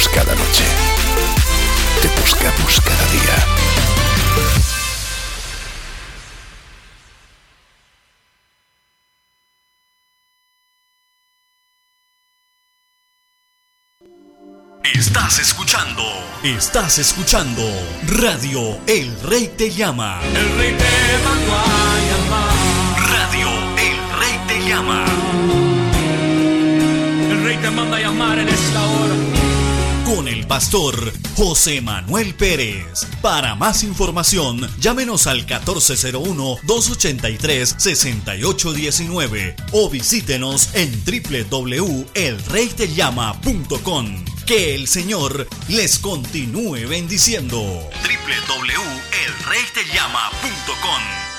buscamos cada noche. Te buscamos cada día. Estás escuchando, estás escuchando Radio El Rey Te Llama. El Rey te mandó pastor José Manuel Pérez. Para más información, llámenos al 1401-283-6819 o visítenos en www.elreytellama.com. Que el Señor les continúe bendiciendo. www.elreytellama.com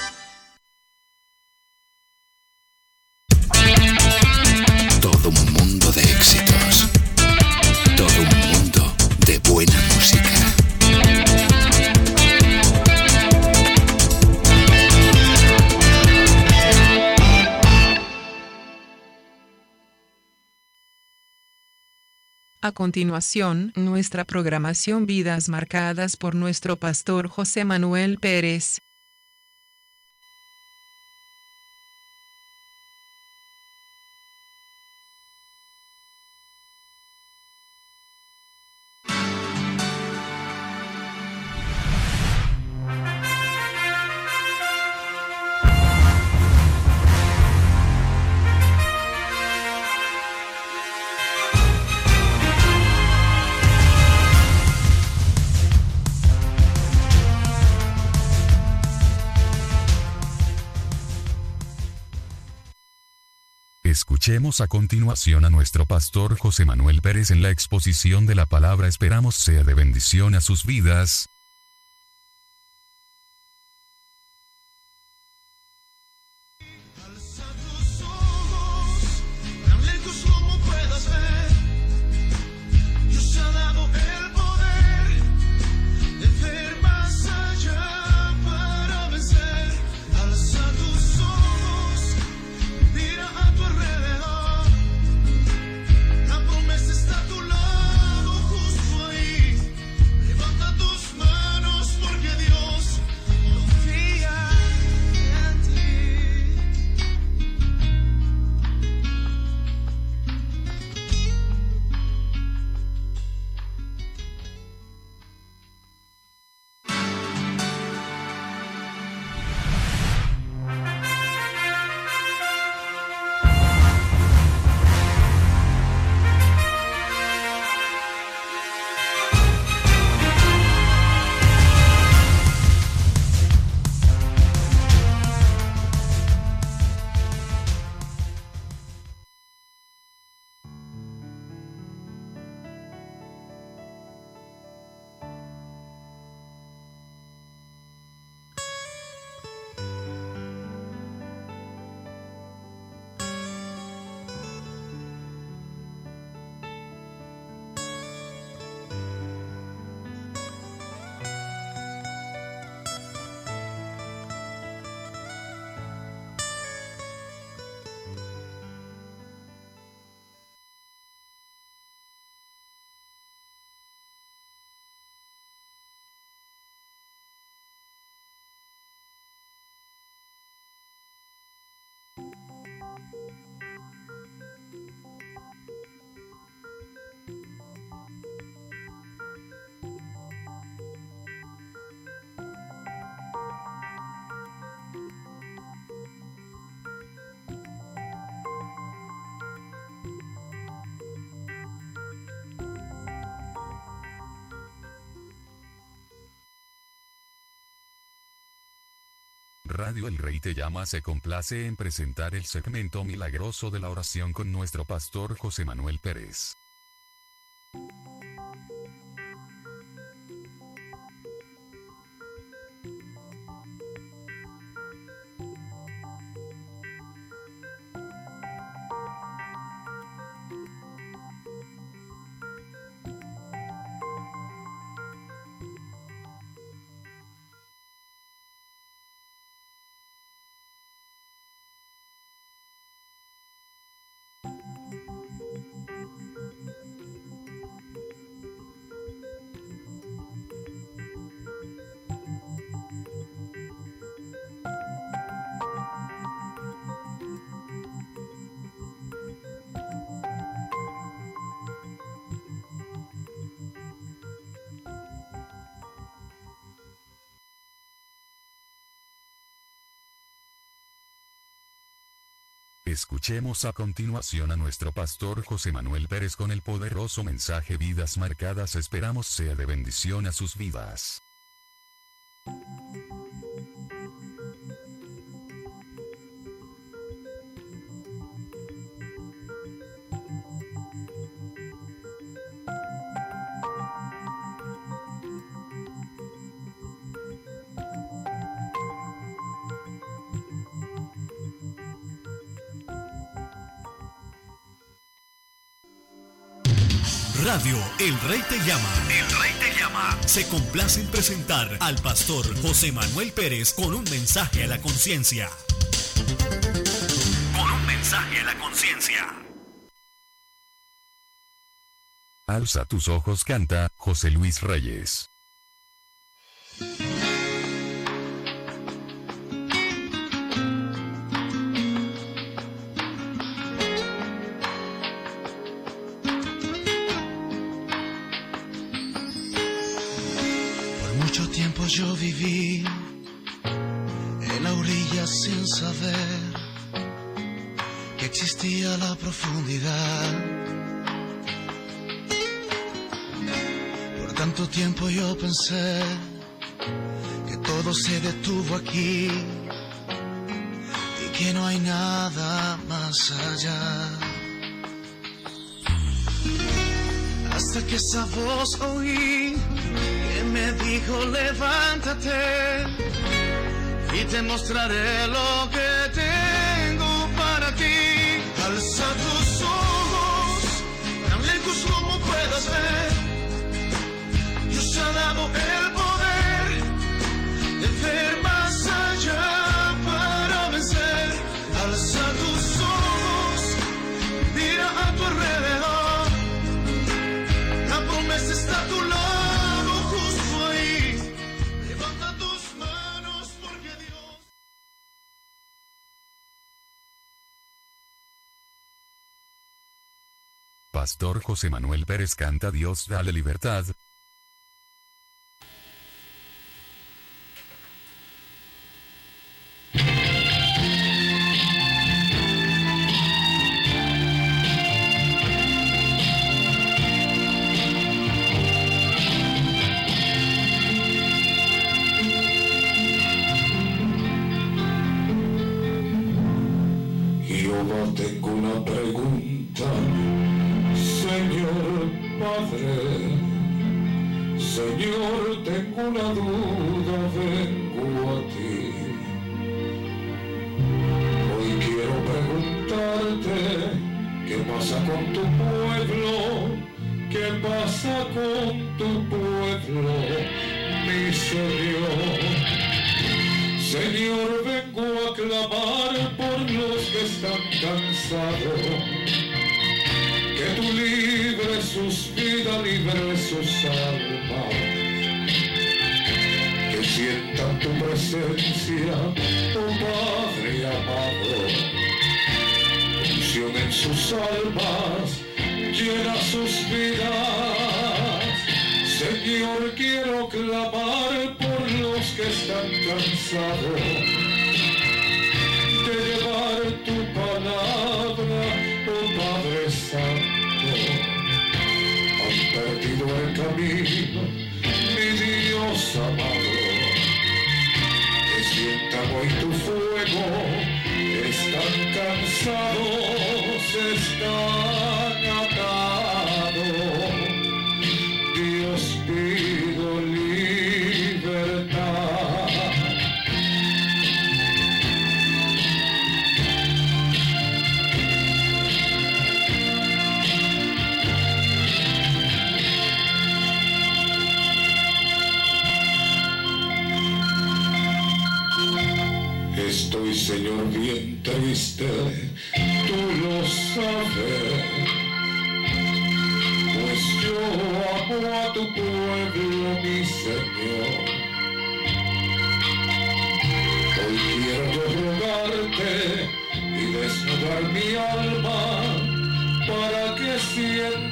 A continuación, nuestra programación Vidas marcadas por nuestro pastor José Manuel Pérez. Escuchemos a continuación a nuestro pastor José Manuel Pérez en la exposición de la palabra esperamos sea de bendición a sus vidas. Radio El Rey Te Llama se complace en presentar el segmento milagroso de la oración con nuestro pastor José Manuel Pérez. Escuchemos a continuación a nuestro pastor José Manuel Pérez con el poderoso mensaje Vidas Marcadas. Esperamos sea de bendición a sus vidas. Se complace en presentar al pastor José Manuel Pérez con un mensaje a la conciencia. Con un mensaje a la conciencia. Alza tus ojos, canta José Luis Reyes. Que todo se detuvo aquí y que no hay nada más allá. Hasta que esa voz oí que me dijo levántate y te mostraré lo que tengo para ti. Alza tus ojos, tan lejos como puedas ver. Pastor José Manuel Pérez canta Dios dale libertad.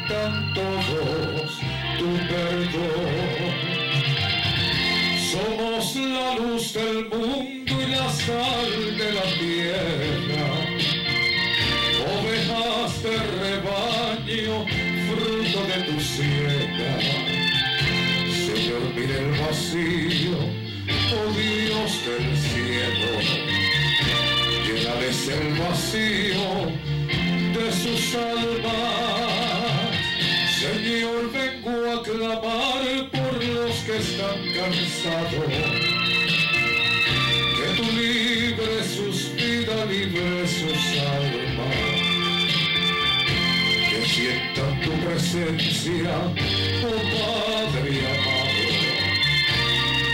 cantan todos tu perdón. Somos la luz del mundo y la sal de la tierra, ovejas de rebaño, fruto de tu siega. Señor, mira el vacío, oh Dios del cielo, llénales el vacío de sus almas. Que tú libres sus vidas, libres sus almas que sientan tu presencia, oh Padre amado.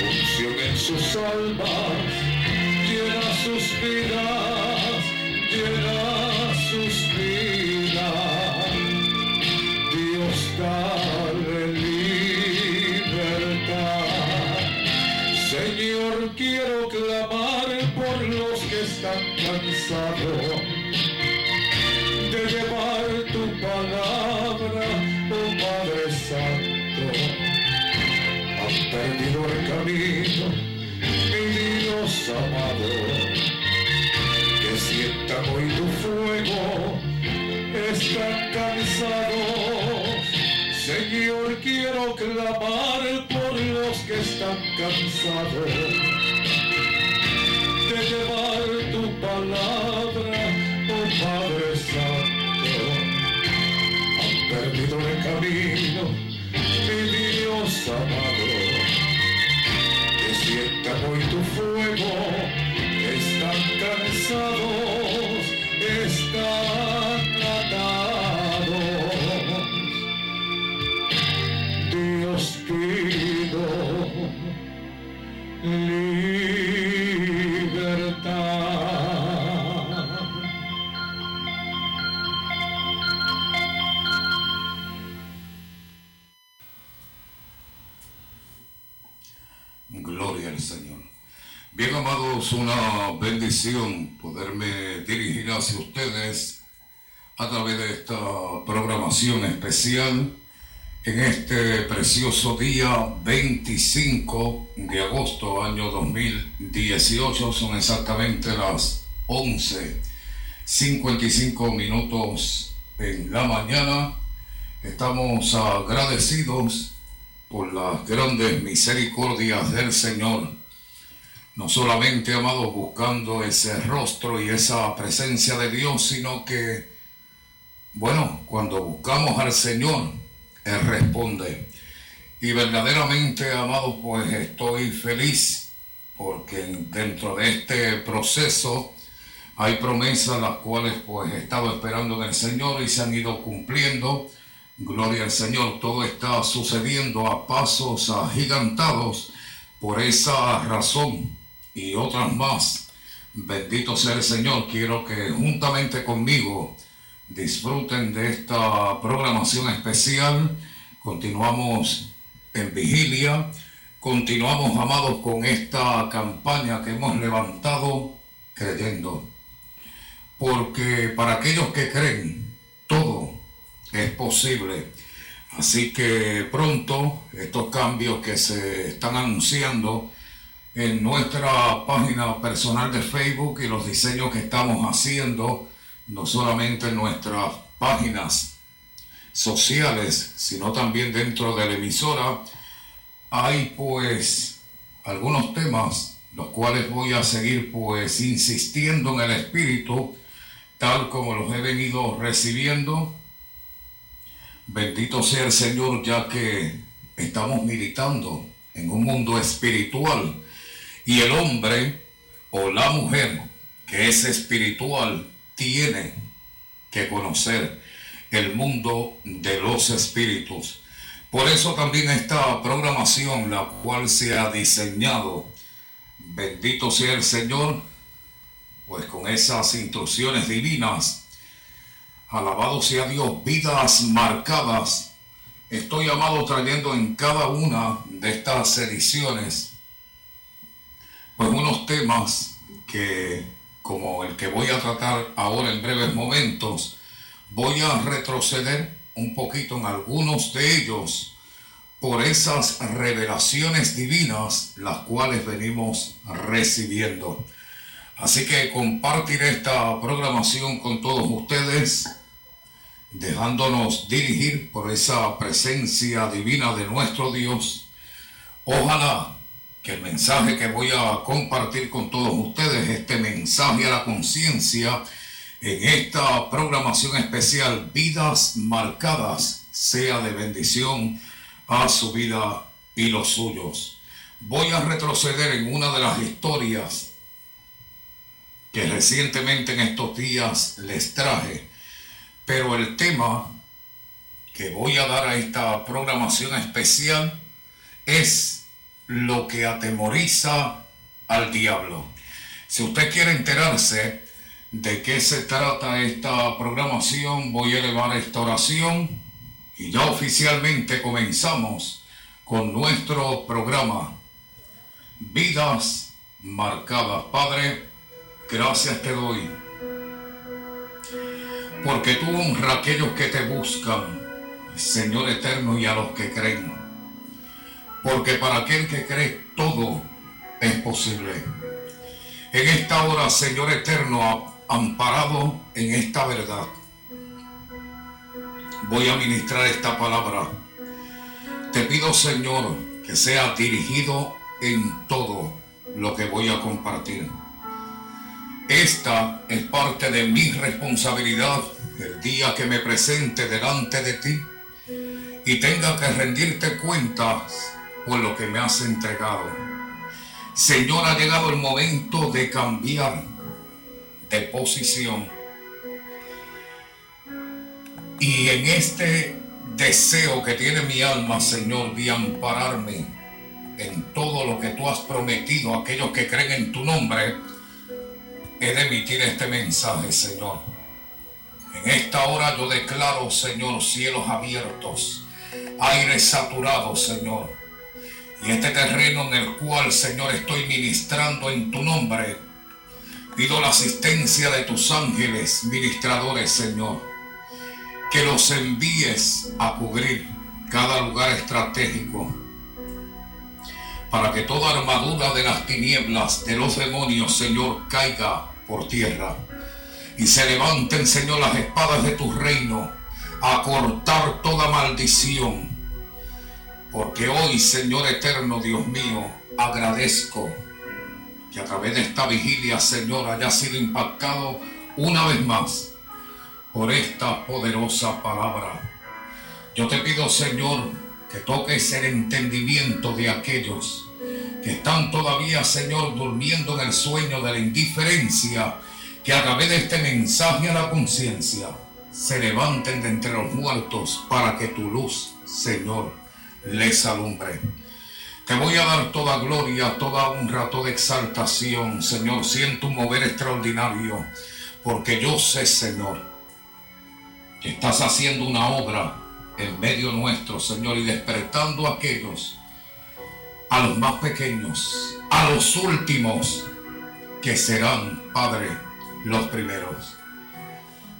Unción en sus almas, llena sus vidas, llena sus Dios amado. Que sientan hoy tu fuego, están cansados. Señor, quiero clamar por los que están cansados de llevar tu palabra, oh Padre Santo. Han perdido el camino, mi Dios amado. Tu fuego, están cansados, esta programación especial en este precioso día 25 de agosto año 2018. Son exactamente las 11.55 minutos en la mañana. Estamos agradecidos por las grandes misericordias del Señor. No solamente, amados, buscando ese rostro y esa presencia de Dios, sino que, bueno, cuando buscamos al Señor, Él responde. Y verdaderamente, amados, pues estoy feliz porque dentro de este proceso hay promesas las cuales pues he estado esperando en el Señor y se han ido cumpliendo. Gloria al Señor, todo está sucediendo a pasos agigantados por esa razón y otras más. Bendito sea el Señor, quiero que juntamente conmigo disfruten de esta programación especial. Continuamos en vigilia, continuamos amados con esta campaña que hemos levantado creyendo. Porque para aquellos que creen, todo es posible. Así que pronto estos cambios que se están anunciando en nuestra página personal de Facebook y los diseños que estamos haciendo, no solamente en nuestras páginas sociales, sino también dentro de la emisora, hay pues algunos temas los cuales voy a seguir pues insistiendo en el espíritu tal como los he venido recibiendo. Bendito sea el Señor, ya que estamos militando en un mundo espiritual y el hombre o la mujer que es espiritual tiene que conocer el mundo de los espíritus. Por eso también esta programación, la cual se ha diseñado, bendito sea el Señor, pues con esas instrucciones divinas Alabado sea Dios, vidas marcadas. Estoy amado trayendo en cada una de estas ediciones, pues unos temas que, como el que voy a tratar ahora en breves momentos, voy a retroceder un poquito en algunos de ellos por esas revelaciones divinas las cuales venimos recibiendo. Así que compartiré esta programación con todos ustedes. dejándonos dirigir por esa presencia divina de nuestro Dios. Ojalá que el mensaje que voy a compartir con todos ustedes, este mensaje a la conciencia, en esta programación especial Vidas Marcadas, sea de bendición a su vida y los suyos. Voy a retroceder en una de las historias que recientemente en estos días les traje, pero el tema que voy a dar a esta programación especial es lo que atemoriza al diablo. Si usted quiere enterarse de qué se trata esta programación, voy a elevar esta oración y ya oficialmente comenzamos con nuestro programa Vidas Marcadas. Padre, gracias te doy porque tú honras a aquellos que te buscan, Señor eterno, y a los que creen porque para aquel que cree todo es posible. En esta hora, Señor eterno, amparado en esta verdad, voy a ministrar esta palabra. Te pido, Señor, que sea dirigido en todo lo que voy a compartir. Esta es parte de mi responsabilidad el día que me presente delante de ti y tenga que rendirte cuentas por lo que me has entregado. Señor, ha llegado el momento de cambiar de posición. Y en este deseo que tiene mi alma, Señor, de ampararme en todo lo que tú has prometido a aquellos que creen en tu nombre, he de emitir este mensaje, Señor. En esta hora yo declaro, Señor, cielos abiertos, aire saturado, Señor y este terreno en el cual, Señor, estoy ministrando en tu nombre, pido la asistencia de tus ángeles ministradores, Señor, que los envíes a cubrir cada lugar estratégico, para que toda armadura de las tinieblas de los demonios, Señor, caiga por tierra. Y se levanten, Señor, las espadas de tu reino a cortar toda maldición porque hoy, Señor eterno, Dios mío, agradezco que a través de esta vigilia, Señor, haya sido impactado una vez más por esta poderosa palabra. Yo te pido, Señor, que toques el entendimiento de aquellos que están todavía, Señor, durmiendo en el sueño de la indiferencia, que a través de este mensaje a la conciencia se levanten de entre los muertos para que tu luz, Señor, les alumbre. Te voy a dar toda gloria, toda honra, toda exaltación, Señor. Siento un mover extraordinario, porque yo sé, Señor, que estás haciendo una obra en medio nuestro, Señor, y despertando a aquellos, a los más pequeños, a los últimos, que serán, Padre, los primeros.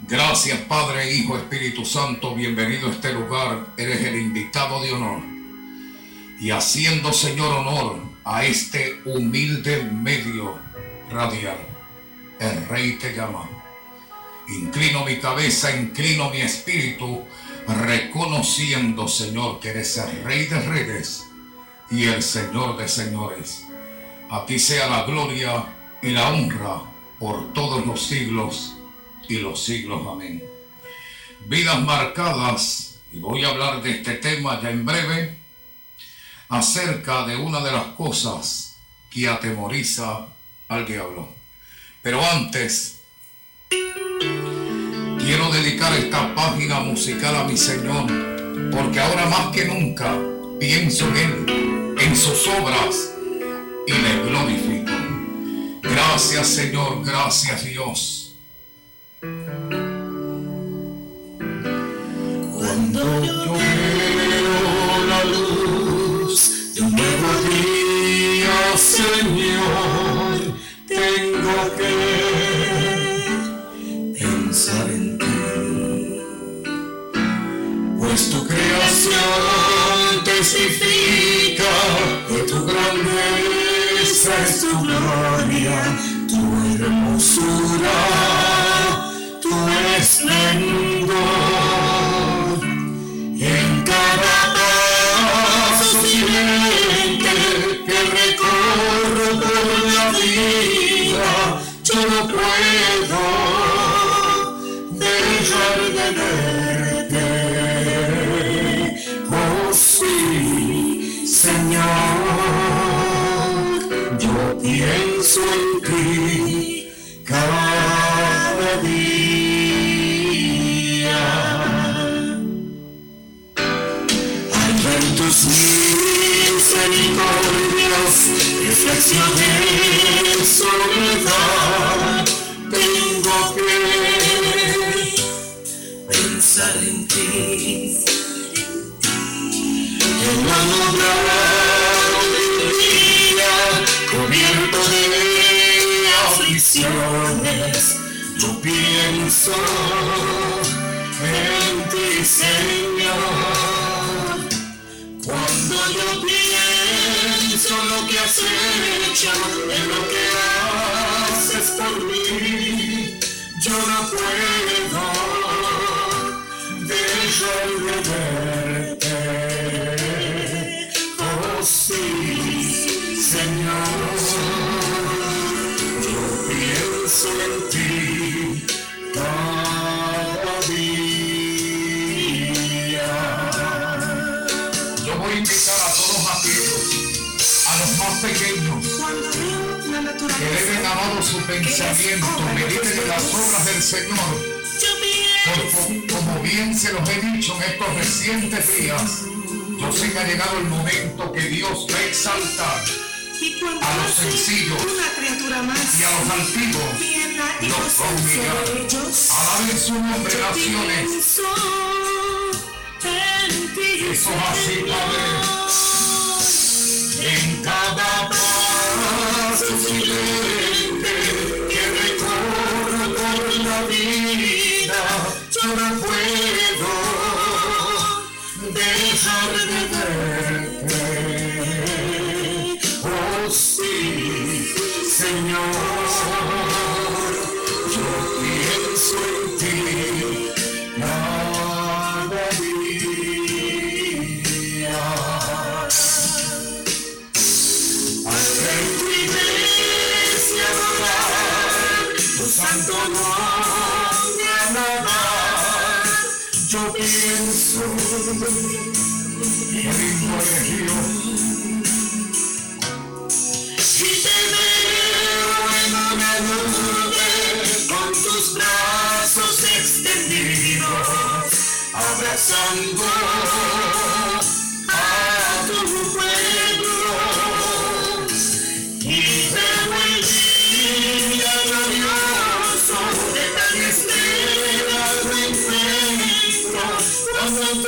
Gracias, Padre, Hijo, Espíritu Santo, bienvenido a este lugar. Eres el invitado de honor y haciendo, Señor, honor a este humilde medio radial. El Rey te llama. Inclino mi cabeza, inclino mi espíritu, reconociendo, Señor, que eres el Rey de Reyes y el Señor de Señores. A ti sea la gloria y la honra por todos los siglos y los siglos. Amén. Vidas marcadas, y voy a hablar de este tema ya en breve acerca de una de las cosas que atemoriza al diablo. Pero antes, quiero dedicar esta página musical a mi Señor, porque ahora más que nunca pienso en Él, en sus obras, y le glorifico. Gracias Señor, gracias Dios. Cuando yo pues tu creación testifica que tu grandeza es tu gloria, tu hermosura, tu esplendor. En cada paso silente que recorro por la vida, yo no puedo. this one pienso en ti, Señor. Cuando yo pienso lo que has hecho, en lo que haces por mí, yo no puedo dejar de verte. Pensamiento, mediten en las obras del Señor. Por- como bien se los he dicho en estos recientes días, yo sé que ha llegado el momento que Dios va a exaltar a los sencillos y a los altivos. los ellos, Alaben su nombre, naciones. Eso es así, Padre. En cada yo no puedo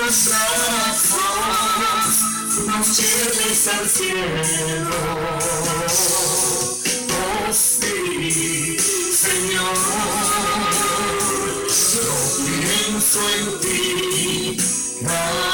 tus brazos nos lleves al cielo. Ti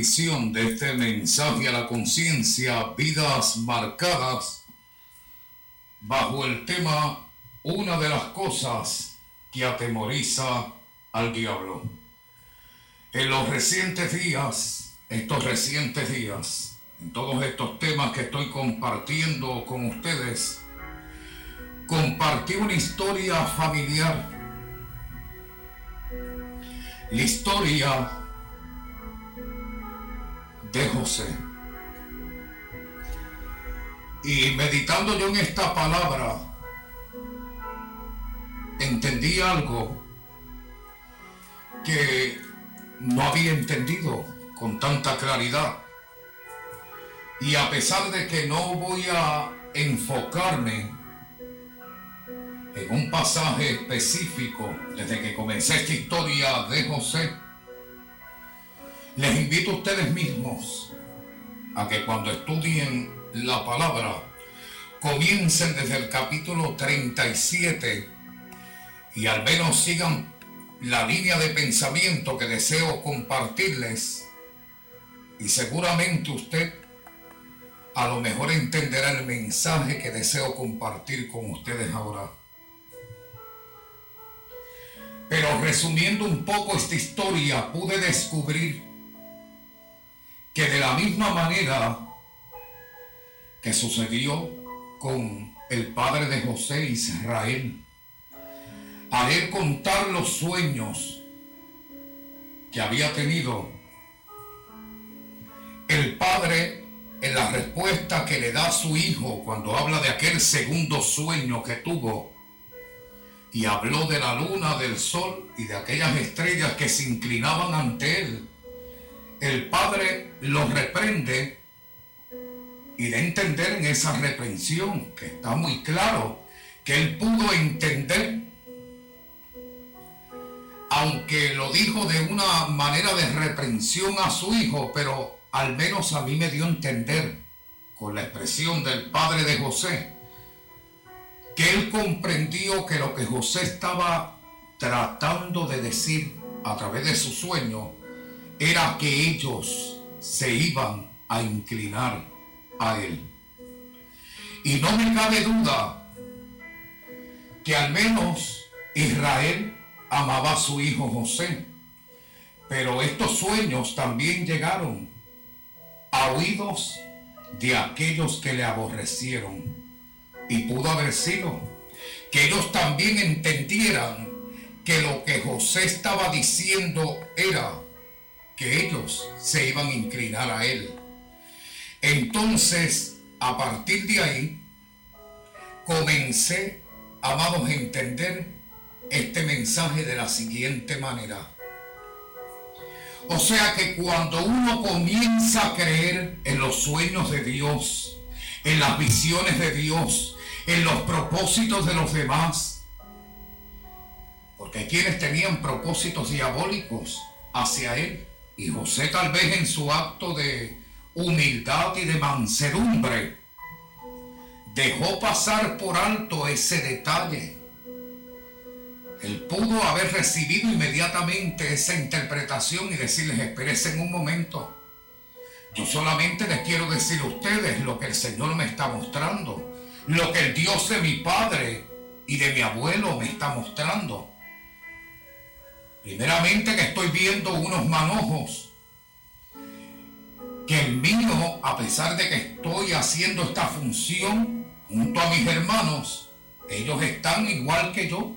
edición de este mensaje a la conciencia, vidas marcadas, bajo el tema Una de las cosas que atemoriza al diablo. En los recientes días, estos recientes días, en todos estos temas que estoy compartiendo con ustedes, compartí una historia familiar. La historia de José. Y meditando yo en esta palabra, entendí algo que no había entendido con tanta claridad. Y a pesar de que no voy a enfocarme en un pasaje específico desde que comencé esta historia de José, les invito a ustedes mismos a que cuando estudien la palabra comiencen desde el capítulo 37 y al menos sigan la línea de pensamiento que deseo compartirles y seguramente usted a lo mejor entenderá el mensaje que deseo compartir con ustedes ahora. Pero resumiendo un poco esta historia, pude descubrir que de la misma manera que sucedió con el padre de José Israel, al él contar los sueños que había tenido, el padre en la respuesta que le da a su hijo cuando habla de aquel segundo sueño que tuvo, y habló de la luna, del sol y de aquellas estrellas que se inclinaban ante él, el padre lo reprende y de entender en esa reprensión, que está muy claro, que él pudo entender, aunque lo dijo de una manera de reprensión a su hijo, pero al menos a mí me dio a entender con la expresión del padre de José, que él comprendió que lo que José estaba tratando de decir a través de su sueño era que ellos se iban a inclinar a él. Y no me cabe duda que al menos Israel amaba a su hijo José, pero estos sueños también llegaron a oídos de aquellos que le aborrecieron. Y pudo haber sido que ellos también entendieran que lo que José estaba diciendo era que ellos se iban a inclinar a él. Entonces, a partir de ahí, comencé, amados, a entender este mensaje de la siguiente manera. O sea que cuando uno comienza a creer en los sueños de Dios, en las visiones de Dios, en los propósitos de los demás, porque quienes tenían propósitos diabólicos hacia Él, y José tal vez en su acto de humildad y de mansedumbre dejó pasar por alto ese detalle. Él pudo haber recibido inmediatamente esa interpretación y decirles, espérense un momento. Yo solamente les quiero decir a ustedes lo que el Señor me está mostrando, lo que el Dios de mi padre y de mi abuelo me está mostrando. Primeramente que estoy viendo unos manojos que el mío, a pesar de que estoy haciendo esta función junto a mis hermanos, ellos están igual que yo,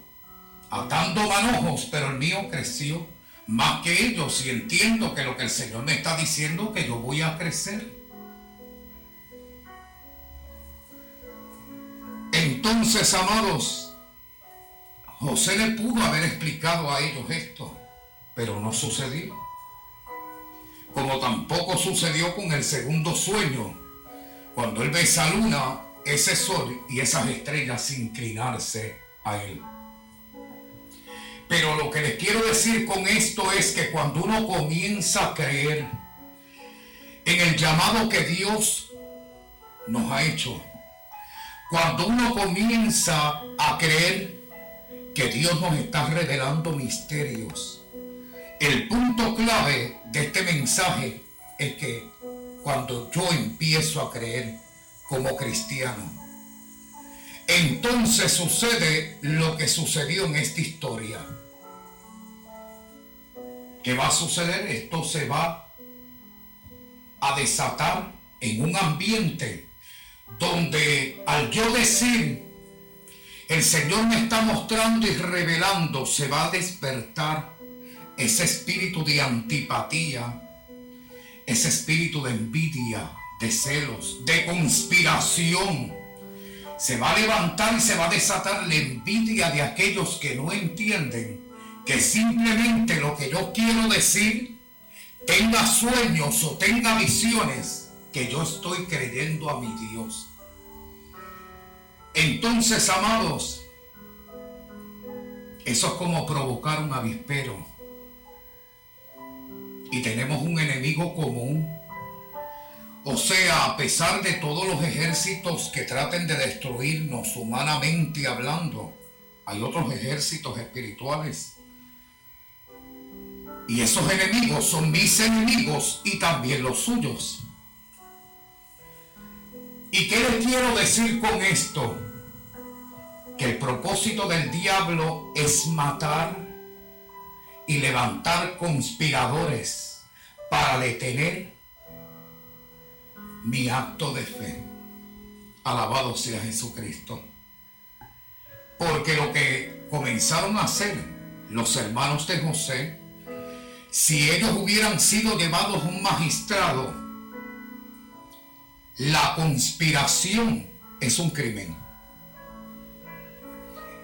atando manojos, pero el mío creció más que ellos y entiendo que lo que el Señor me está diciendo que yo voy a crecer. Entonces, amados, José le pudo haber explicado a ellos esto, pero no sucedió. Como tampoco sucedió con el segundo sueño, cuando él ve esa luna, ese sol y esas estrellas inclinarse a él. Pero lo que les quiero decir con esto es que cuando uno comienza a creer en el llamado que Dios nos ha hecho, cuando uno comienza a creer que Dios nos está revelando misterios, el punto clave de este mensaje es que cuando yo empiezo a creer como cristiano, entonces sucede lo que sucedió en esta historia. ¿Qué va a suceder? Esto se va a desatar en un ambiente donde al yo decir, el Señor me está mostrando y revelando, se va a despertar ese espíritu de antipatía, ese espíritu de envidia, de celos, de conspiración. Se va a levantar y se va a desatar la envidia de aquellos que no entienden que simplemente lo que yo quiero decir tenga sueños o tenga visiones que yo estoy creyendo a mi Dios. Entonces, amados, eso es como provocar un avispero. Y tenemos un enemigo común. O sea, a pesar de todos los ejércitos que traten de destruirnos humanamente hablando, hay otros ejércitos espirituales y esos enemigos son mis enemigos y también los suyos. ¿Y qué les quiero decir con esto? Que el propósito del diablo es matar y levantar conspiradores para detener mi acto de fe. Alabado sea Jesucristo. Porque lo que comenzaron a hacer los hermanos de José, si ellos hubieran sido llevados a un magistrado, la conspiración es un crimen.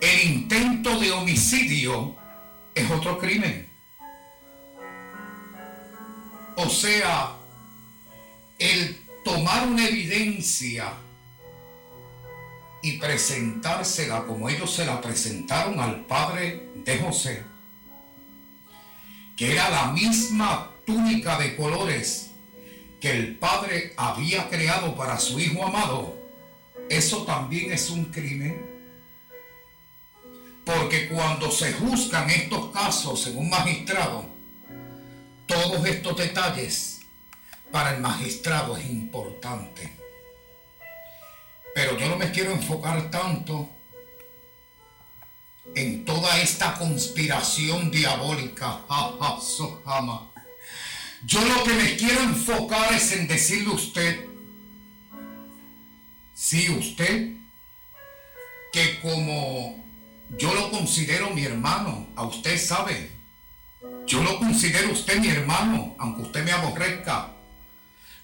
El intento de homicidio es otro crimen. O sea, el tomar una evidencia y presentársela como ellos se la presentaron al padre de José, que era la misma túnica de colores que el padre había creado para su hijo amado, eso también es un crimen. Porque cuando se juzgan estos casos en un magistrado, todos estos detalles para el magistrado es importante. Pero yo no me quiero enfocar tanto en toda esta conspiración diabólica. Yo lo que me quiero enfocar es en decirle a usted, sí, usted, que como yo lo considero mi hermano, a usted sabe, yo lo considero usted mi hermano, aunque usted me aborrezca.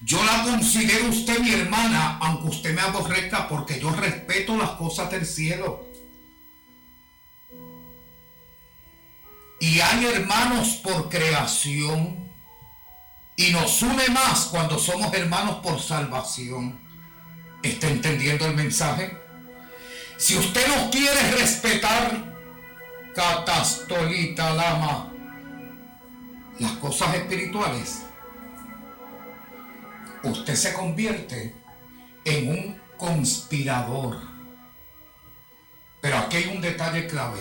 Yo la considero usted mi hermana, aunque usted me aborrezca, porque yo respeto las cosas del cielo. Y hay hermanos por creación. Y nos une más cuando somos hermanos por salvación. ¿Está entendiendo el mensaje? Si usted no quiere respetar, catastolita lama, las cosas espirituales, usted se convierte en un conspirador. Pero aquí hay un detalle clave,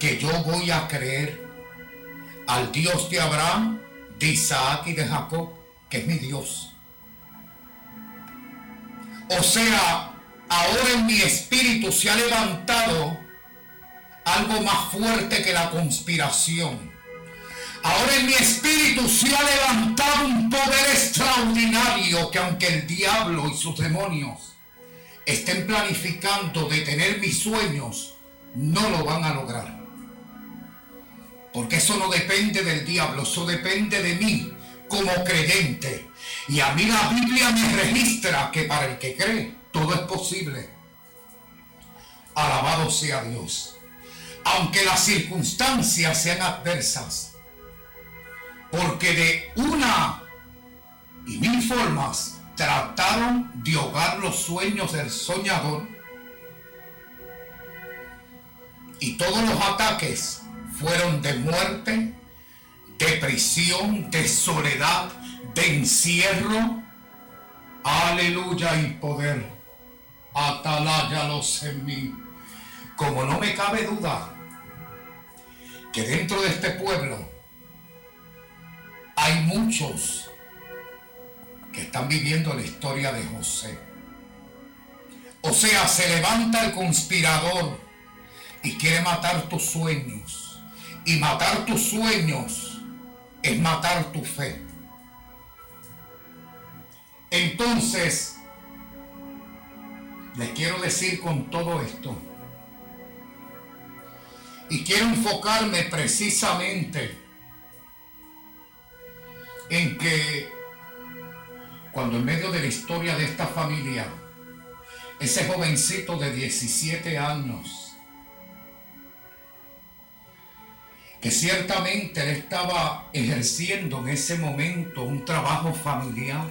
que yo voy a creer al Dios de Abraham, de Isaac y de Jacob, que es mi Dios. O sea, ahora en mi espíritu se ha levantado algo más fuerte que la conspiración. Ahora en mi espíritu se ha levantado un poder extraordinario que aunque el diablo y sus demonios estén planificando detener mis sueños, no lo van a lograr. Porque eso no depende del diablo, eso depende de mí como creyente. Y a mí la Biblia me registra que para el que cree, todo es posible. Alabado sea Dios. Aunque las circunstancias sean adversas. Porque de una y mil formas trataron de ahogar los sueños del soñador. Y todos los ataques fueron de muerte, de prisión, de soledad, de encierro. Aleluya y poder. Ataláyalos en mí. Como no me cabe duda que dentro de este pueblo hay muchos que están viviendo la historia de José. O sea, se levanta el conspirador y quiere matar tus sueños. Y matar tus sueños es matar tu fe. Entonces, les quiero decir con todo esto, y quiero enfocarme precisamente en que cuando en medio de la historia de esta familia, ese jovencito de 17 años, que ciertamente él estaba ejerciendo en ese momento un trabajo familiar,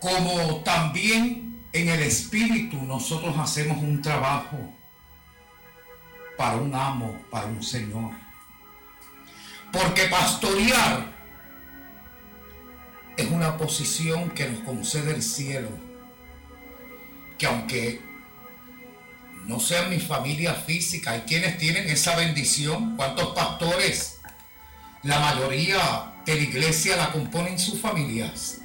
como también en el espíritu nosotros hacemos un trabajo para un amo, para un señor. Porque pastorear es una posición que nos concede el cielo, que aunque no sean mi familia física, hay quienes tienen esa bendición. ¿Cuántos pastores? La mayoría de la iglesia la componen sus familias.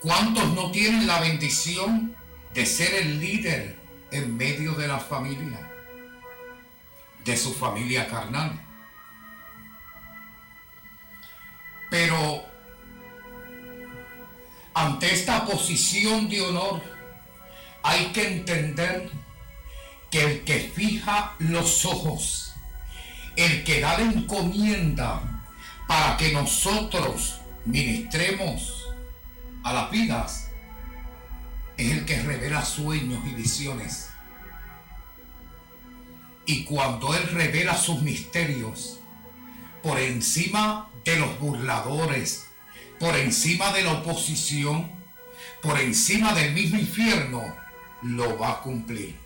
¿Cuántos no tienen la bendición de ser el líder en medio de la familia? De su familia carnal. Pero ante esta posición de honor hay que entender que el que fija los ojos, el que da la encomienda para que nosotros ministremos a las vidas, es el que revela sueños y visiones. Y cuando Él revela sus misterios, por encima de los burladores, por encima de la oposición, por encima del mismo infierno, lo va a cumplir.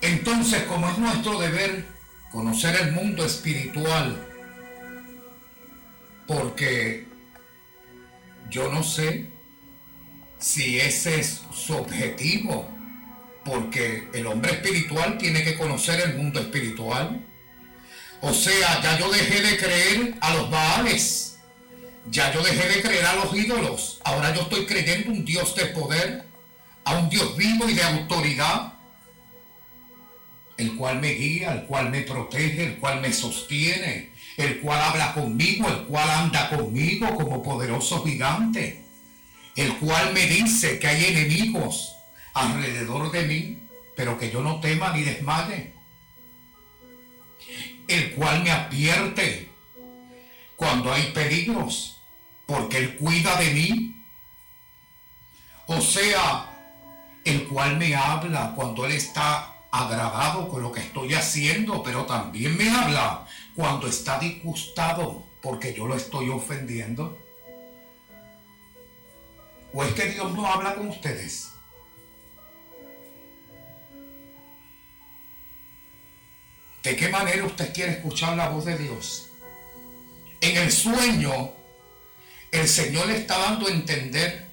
Entonces, como es nuestro deber conocer el mundo espiritual, porque yo no sé si ese es su objetivo, porque el hombre espiritual tiene que conocer el mundo espiritual. O sea, ya yo dejé de creer a los Baales, ya yo dejé de creer a los ídolos, ahora yo estoy creyendo un Dios de poder, a un Dios vivo y de autoridad, el cual me guía, el cual me protege, el cual me sostiene, el cual habla conmigo, el cual anda conmigo como poderoso gigante, el cual me dice que hay enemigos alrededor de mí, pero que yo no tema ni desmaye, el cual me advierte cuando hay peligros, porque Él cuida de mí. O sea, el cual me habla cuando Él está agradado con lo que estoy haciendo, pero también me habla cuando está disgustado porque yo lo estoy ofendiendo. ¿O es que Dios no habla con ustedes? ¿De qué manera usted quiere escuchar la voz de Dios? En el sueño, el Señor le está dando a entender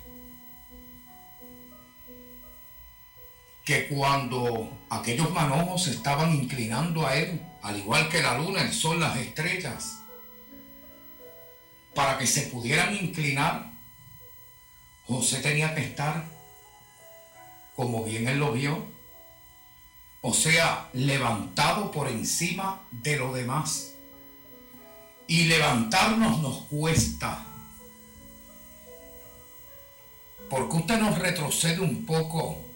que cuando aquellos manojos se estaban inclinando a Él, al igual que la luna, el sol, las estrellas, para que se pudieran inclinar, José tenía que estar, como bien él lo vio, o sea, levantado por encima de lo demás. Y levantarnos nos cuesta. Porque usted nos retrocede un poco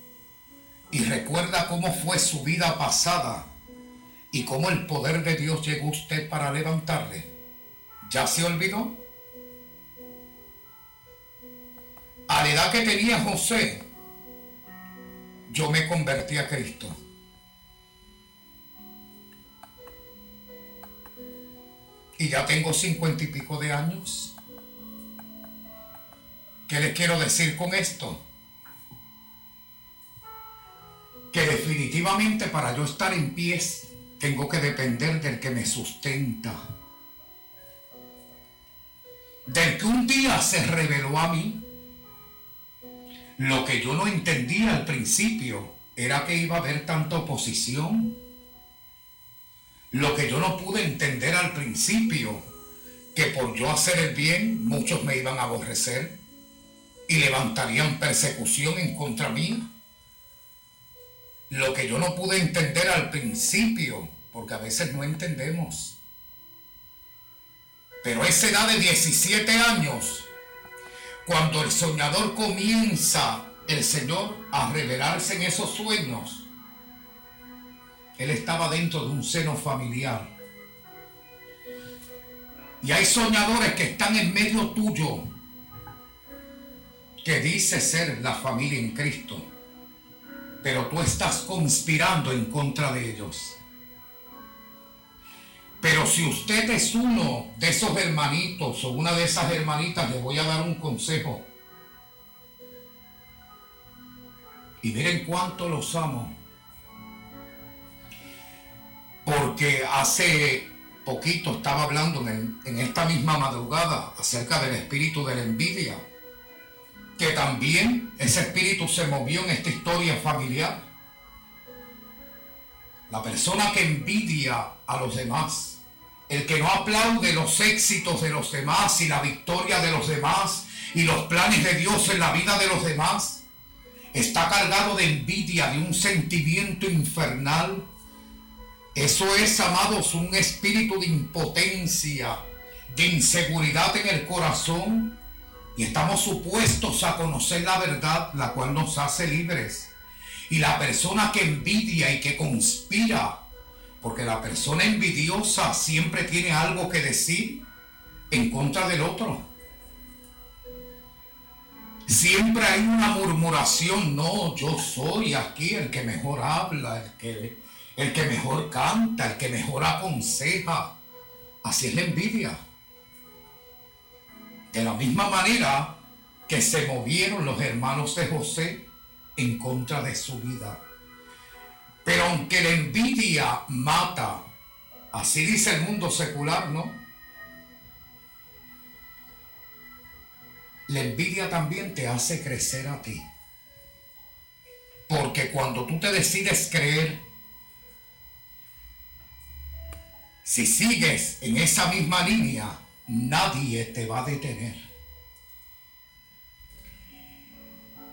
y recuerda cómo fue su vida pasada y cómo el poder de Dios llegó a usted para levantarle. ¿Ya se olvidó? A la edad que tenía José, yo me convertí a Cristo. Y ya tengo cincuenta y pico de años. ¿Qué les quiero decir con esto? Que definitivamente para yo estar en pies tengo que depender del que me sustenta. Del que un día se reveló a mí. Lo que yo no entendía al principio era que iba a haber tanta oposición. Lo que yo no pude entender al principio, que por yo hacer el bien muchos me iban a aborrecer y levantarían persecución en contra mía. Lo que yo no pude entender al principio, porque a veces no entendemos. Pero a esa edad de 17 años, cuando el soñador comienza el Señor a revelarse en esos sueños, él estaba dentro de un seno familiar. Y hay soñadores que están en medio tuyo, que dice ser la familia en Cristo, pero tú estás conspirando en contra de ellos. Pero si usted es uno de esos hermanitos o una de esas hermanitas, le voy a dar un consejo. Y miren cuánto los amo. Porque hace poquito estaba hablando en, esta misma madrugada acerca del espíritu de la envidia. Que también ese espíritu se movió en esta historia familiar. La persona que envidia a los demás, el que no aplaude los éxitos de los demás y la victoria de los demás y los planes de Dios en la vida de los demás, está cargado de envidia, de un sentimiento infernal. Eso es, amados, un espíritu de impotencia, de inseguridad en el corazón y estamos supuestos a conocer la verdad, la cual nos hace libres. Y la persona que envidia y que conspira, porque la persona envidiosa siempre tiene algo que decir en contra del otro. Siempre hay una murmuración, no, yo soy aquí el que mejor habla, el que, el que mejor canta, el que mejor aconseja. Así es la envidia. De la misma manera que se movieron los hermanos de José en contra de su vida. Pero aunque la envidia mata, así dice el mundo secular, ¿no? La envidia también te hace crecer a ti. Porque cuando tú te decides creer, si sigues en esa misma línea, nadie te va a detener.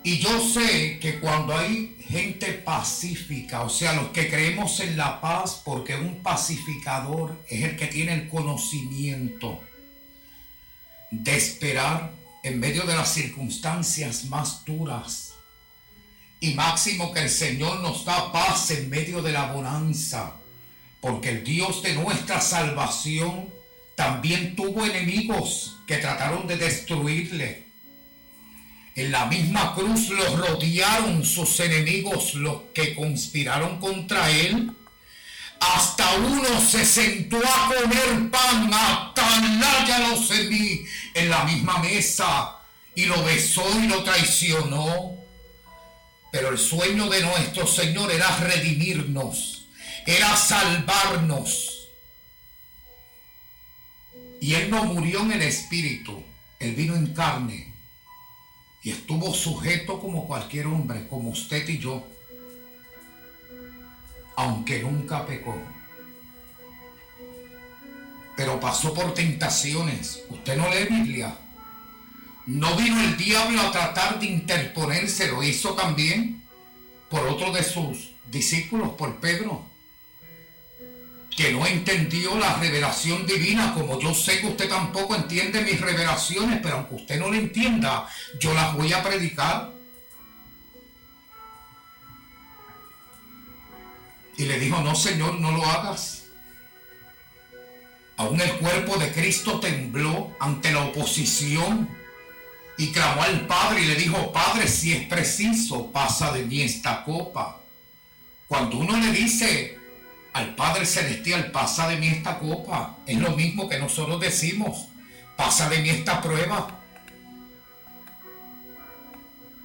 Y yo sé que cuando hay gente pacífica, o sea, los que creemos en la paz, porque un pacificador es el que tiene el conocimiento de esperar en medio de las circunstancias más duras. Y máximo que el Señor nos da paz en medio de la bonanza, porque el Dios de nuestra salvación también tuvo enemigos que trataron de destruirle. En la misma cruz los rodearon sus enemigos, los que conspiraron contra él. Hasta uno se sentó a comer pan, los en mí, en la misma mesa, y lo besó y lo traicionó. Pero el sueño de nuestro Señor era redimirnos, era salvarnos y Él no murió en el espíritu, Él vino en carne y estuvo sujeto como cualquier hombre, como usted y yo, aunque nunca pecó. Pero pasó por tentaciones. Usted no lee Biblia. No vino el diablo a tratar de interponerse, lo hizo también por otro de sus discípulos, por Pedro que no entendió la revelación divina, como yo sé que usted tampoco entiende mis revelaciones, pero aunque usted no lo entienda, yo las voy a predicar. Y le dijo, no Señor, no lo hagas. Aún el cuerpo de Cristo tembló ante la oposición y clamó al Padre y le dijo, Padre, si es preciso, pasa de mí esta copa. Cuando uno le dice, al Padre Celestial, pasa de mí esta copa. Es lo mismo que nosotros decimos, pasa de mí esta prueba.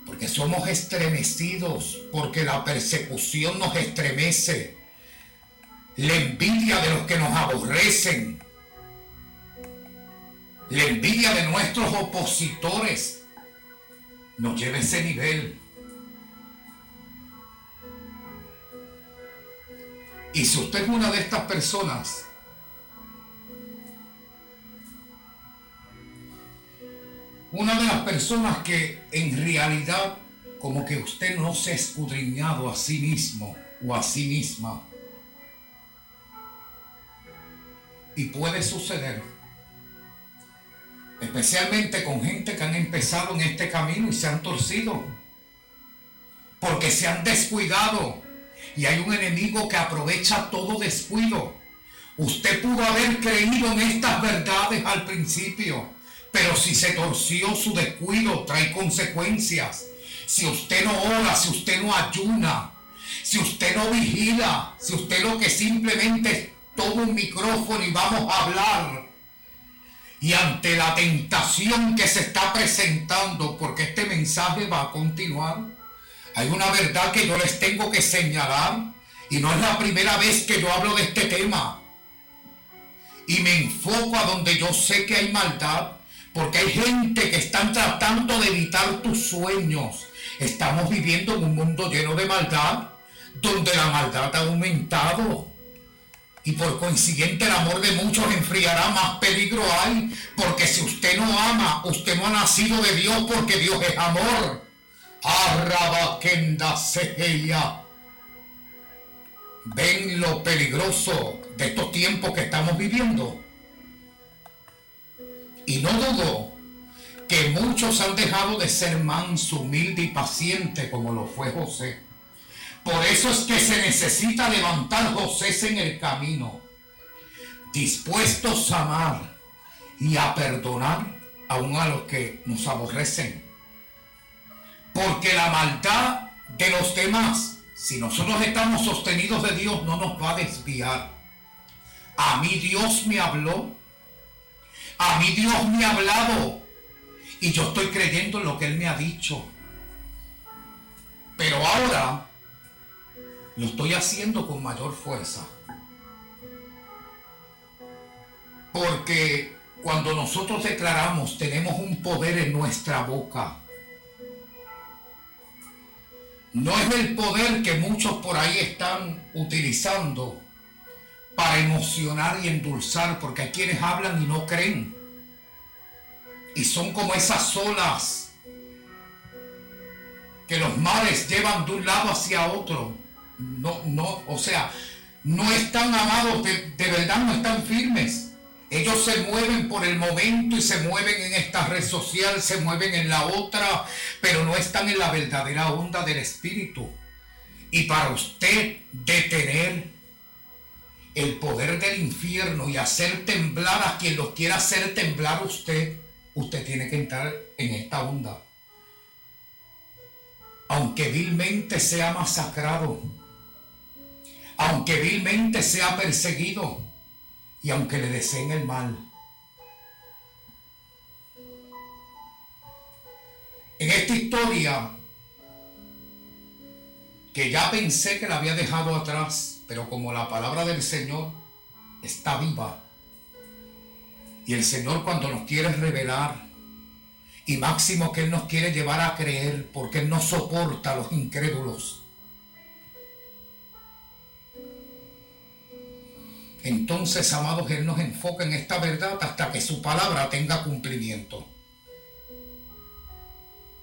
Porque somos estremecidos, porque la persecución nos estremece. La envidia de los que nos aborrecen. La envidia de nuestros opositores nos lleva a ese nivel. Y si usted es una de estas personas, una de las personas que en realidad como que usted no se ha escudriñado a sí mismo o a sí misma, y puede suceder, especialmente con gente que han empezado en este camino y se han torcido, porque se han descuidado y hay un enemigo que aprovecha todo descuido. Usted pudo haber creído en estas verdades al principio, pero si se torció su descuido trae consecuencias. Si usted no ora, si usted no ayuna, si usted no vigila, si usted lo que simplemente toma un micrófono y vamos a hablar, y ante la tentación que se está presentando, porque este mensaje va a continuar, hay una verdad que yo les tengo que señalar y no es la primera vez que yo hablo de este tema. Y me enfoco a donde yo sé que hay maldad, porque hay gente que están tratando de evitar tus sueños. Estamos viviendo en un mundo lleno de maldad, donde la maldad ha aumentado. Y por consiguiente el amor de muchos enfriará, más peligro hay, porque si usted no ama, usted no ha nacido de Dios porque Dios es amor. Arrabaquenda Segeya. ¿Ven lo peligroso de estos tiempos que estamos viviendo? Y no dudo que muchos han dejado de ser manso, humilde y paciente como lo fue José. Por eso es que se necesita levantar José en el camino, dispuestos a amar y a perdonar aún a los que nos aborrecen. Porque la maldad de los demás, si nosotros estamos sostenidos de Dios, no nos va a desviar. A mí Dios me habló. A mí Dios me ha hablado. Y yo estoy creyendo en lo que Él me ha dicho. Pero ahora lo estoy haciendo con mayor fuerza. Porque cuando nosotros declaramos tenemos un poder en nuestra boca. No es el poder que muchos por ahí están utilizando para emocionar y endulzar, porque hay quienes hablan y no creen. Y son como esas olas que los mares llevan de un lado hacia otro. No, no, o sea, no están amados, de, de verdad no están firmes. Ellos se mueven por el momento y se mueven en esta red social, se mueven en la otra, pero no están en la verdadera onda del espíritu. Y para usted detener el poder del infierno y hacer temblar a quien lo quiera hacer temblar a usted, usted tiene que entrar en esta onda. Aunque vilmente sea masacrado, aunque vilmente sea perseguido y aunque le deseen el mal. En esta historia, que ya pensé que la había dejado atrás, pero como la palabra del Señor está viva, y el Señor cuando nos quiere revelar, y máximo que Él nos quiere llevar a creer, porque Él no soporta a los incrédulos, Entonces, amados, Él nos enfoca en esta verdad hasta que su palabra tenga cumplimiento.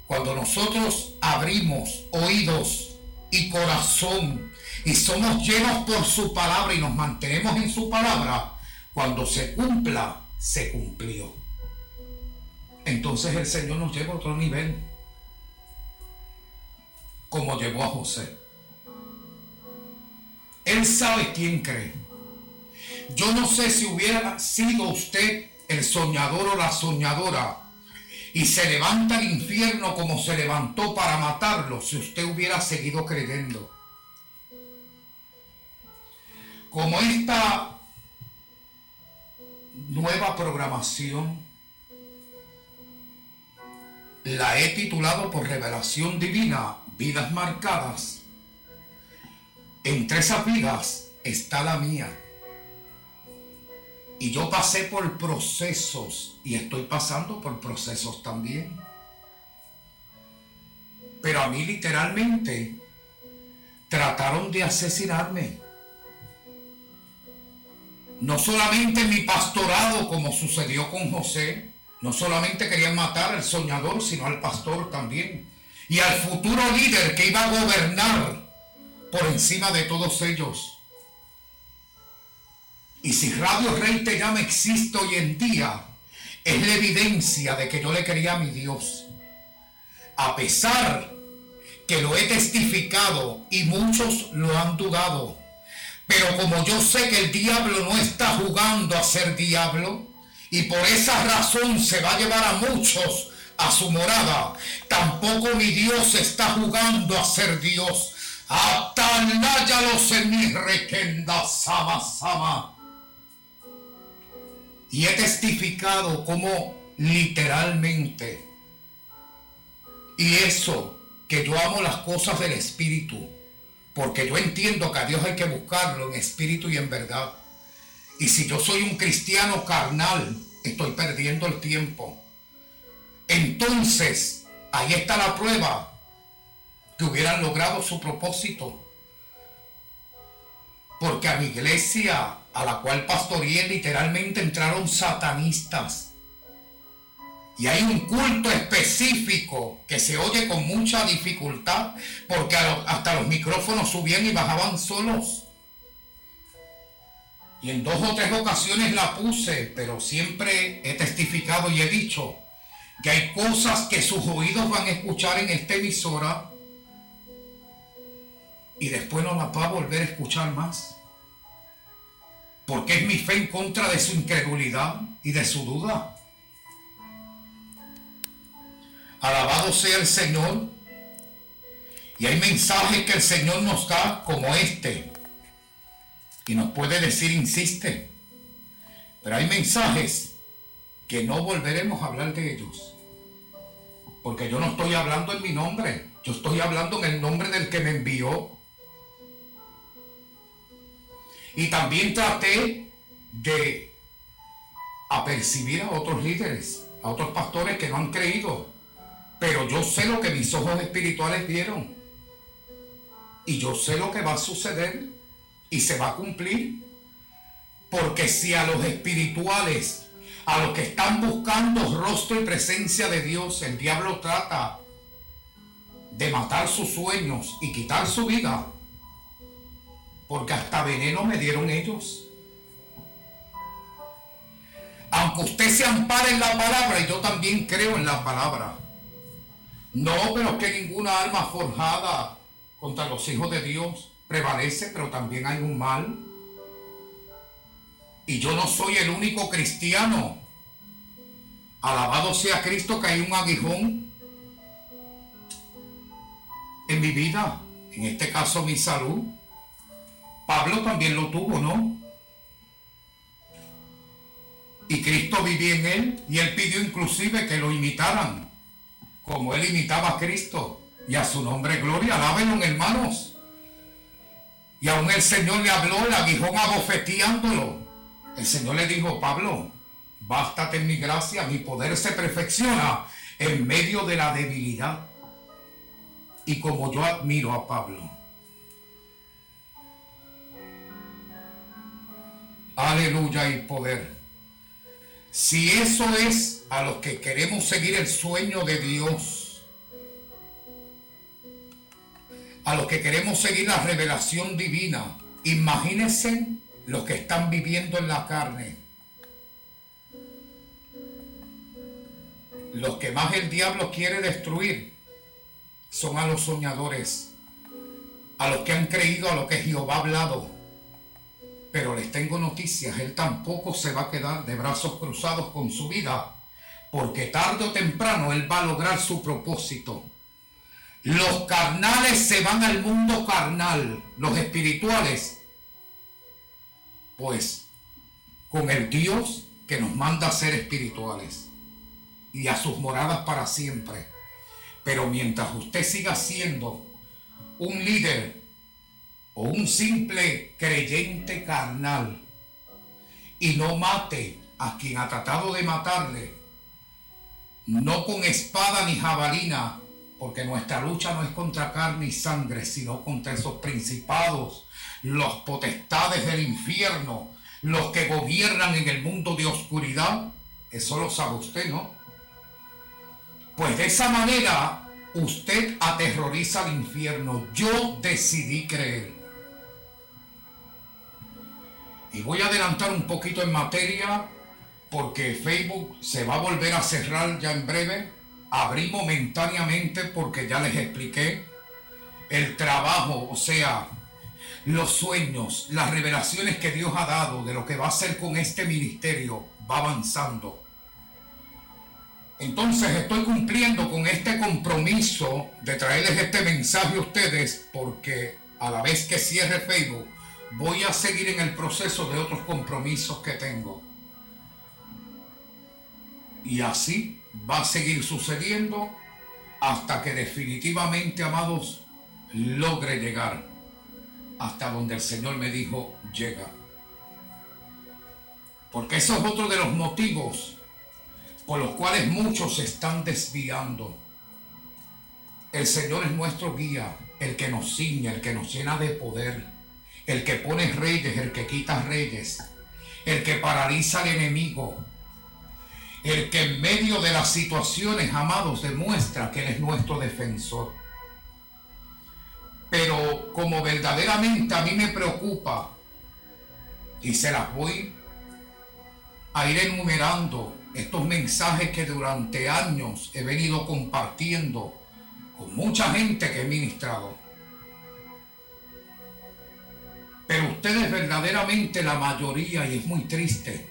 Cuando nosotros abrimos oídos y corazón y somos llenos por su palabra y nos mantenemos en su palabra, cuando se cumpla, se cumplió. Entonces el Señor nos lleva a otro nivel, como llevó a José. Él sabe quién cree. Yo no sé si hubiera sido usted el soñador o la soñadora y se levanta el infierno como se levantó para matarlo si usted hubiera seguido creyendo. Como esta nueva programación la he titulado por revelación divina, vidas marcadas. Entre esas vidas está la mía. Y yo pasé por procesos y estoy pasando por procesos también. Pero a mí literalmente trataron de asesinarme. No solamente mi pastorado como sucedió con José, no solamente querían matar al soñador, sino al pastor también. Y al futuro líder que iba a gobernar por encima de todos ellos. Y si Radio Rey Te Llama existe hoy en día, es la evidencia de que yo le quería a mi Dios. A pesar que lo he testificado y muchos lo han dudado. Pero como yo sé que el diablo no está jugando a ser diablo, y por esa razón se va a llevar a muchos a su morada, tampoco mi Dios está jugando a ser Dios. los en mi requenda sama sama y he testificado como literalmente, y eso, que yo amo las cosas del Espíritu, porque yo entiendo que a Dios hay que buscarlo en espíritu y en verdad. Y si yo soy un cristiano carnal, estoy perdiendo el tiempo. Entonces, ahí está la prueba que hubieran logrado su propósito. Porque a mi iglesia a la cual pastoreé literalmente entraron satanistas. Y hay un culto específico que se oye con mucha dificultad porque hasta los micrófonos subían y bajaban solos. Y en dos o tres ocasiones la puse, pero siempre he testificado y he dicho que hay cosas que sus oídos van a escuchar en esta emisora y después no las va a volver a escuchar más. Porque es mi fe en contra de su incredulidad y de su duda. Alabado sea el Señor. Y hay mensajes que el Señor nos da como este. Y nos puede decir, insiste. Pero hay mensajes que no volveremos a hablar de ellos. Porque yo no estoy hablando en mi nombre. Yo estoy hablando en el nombre del que me envió. Y también traté de apercibir a otros líderes, a otros pastores que no han creído. Pero yo sé lo que mis ojos espirituales vieron. Y yo sé lo que va a suceder y se va a cumplir. Porque si a los espirituales, a los que están buscando rostro y presencia de Dios, el diablo trata de matar sus sueños y quitar su vida, porque hasta veneno me dieron ellos. Aunque usted se ampare en la palabra, y yo también creo en la palabra. No, pero que ninguna arma forjada contra los hijos de Dios prevalece, pero también hay un mal. Y yo no soy el único cristiano. Alabado sea Cristo que hay un aguijón en mi vida, en este caso mi salud. Pablo también lo tuvo, ¿no? Y Cristo vivía en él y él pidió inclusive que lo imitaran, como él imitaba a Cristo. Y a su nombre gloria, alábenlo hermanos. Y aún el Señor le habló, el aguijón abofeteándolo. El Señor le dijo, Pablo, bástate en mi gracia, mi poder se perfecciona en medio de la debilidad. Y como yo admiro a Pablo, aleluya y poder. Si eso es a los que queremos seguir el sueño de Dios, a los que queremos seguir la revelación divina, imagínense los que están viviendo en la carne. Los que más el diablo quiere destruir son a los soñadores, a los que han creído a lo que Jehová ha hablado. Pero les tengo noticias, Él tampoco se va a quedar de brazos cruzados con su vida, porque tarde o temprano Él va a lograr su propósito. Los carnales se van al mundo carnal, los espirituales, pues con el Dios que nos manda a ser espirituales y a sus moradas para siempre. Pero mientras usted siga siendo un líder un simple creyente carnal y no mate a quien ha tratado de matarle, no con espada ni jabalina, porque nuestra lucha no es contra carne y sangre, sino contra esos principados, los potestades del infierno, los que gobiernan en el mundo de oscuridad. Eso lo sabe usted, ¿no? Pues de esa manera usted aterroriza al infierno. Yo decidí creer. Y voy a adelantar un poquito en materia porque Facebook se va a volver a cerrar ya en breve. Abrí momentáneamente porque ya les expliqué el trabajo, o sea, los sueños, las revelaciones que Dios ha dado de lo que va a hacer con este ministerio va avanzando. Entonces estoy cumpliendo con este compromiso de traerles este mensaje a ustedes porque a la vez que cierre Facebook voy a seguir en el proceso de otros compromisos que tengo. Y así va a seguir sucediendo hasta que definitivamente, amados, logre llegar hasta donde el Señor me dijo, llega. Porque eso es otro de los motivos por los cuales muchos se están desviando. El Señor es nuestro guía, el que nos ciña, el que nos llena de poder, el que pone reyes, el que quita reyes, el que paraliza al enemigo, el que en medio de las situaciones, amados, demuestra que Él es nuestro defensor. Pero como verdaderamente a mí me preocupa Y se las voy a ir enumerando estos mensajes que durante años he venido compartiendo con mucha gente que he ministrado. Pero ustedes verdaderamente la mayoría, y es muy triste,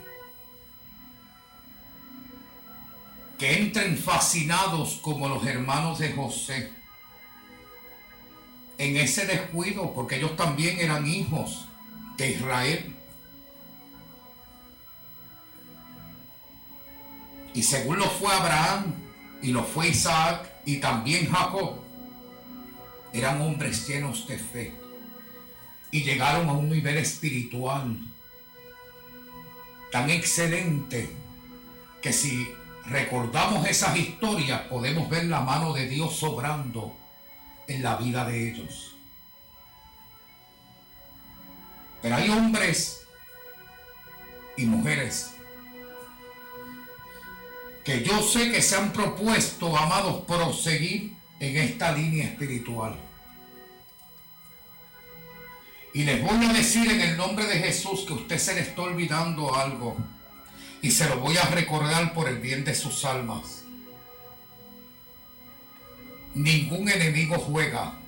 que entren fascinados como los hermanos de José en ese descuido, porque ellos también eran hijos de Israel. Y según lo fue Abraham y lo fue Isaac y también Jacob, eran hombres llenos de fe y llegaron a un nivel espiritual tan excelente que si recordamos esas historias podemos ver la mano de Dios sobrando en la vida de ellos. Pero hay hombres y mujeres que yo sé que se han propuesto, amados, proseguir en esta línea espiritual. Y les voy a decir en el nombre de Jesús que usted se le está olvidando algo. Y se lo voy a recordar por el bien de sus almas. Ningún enemigo juega.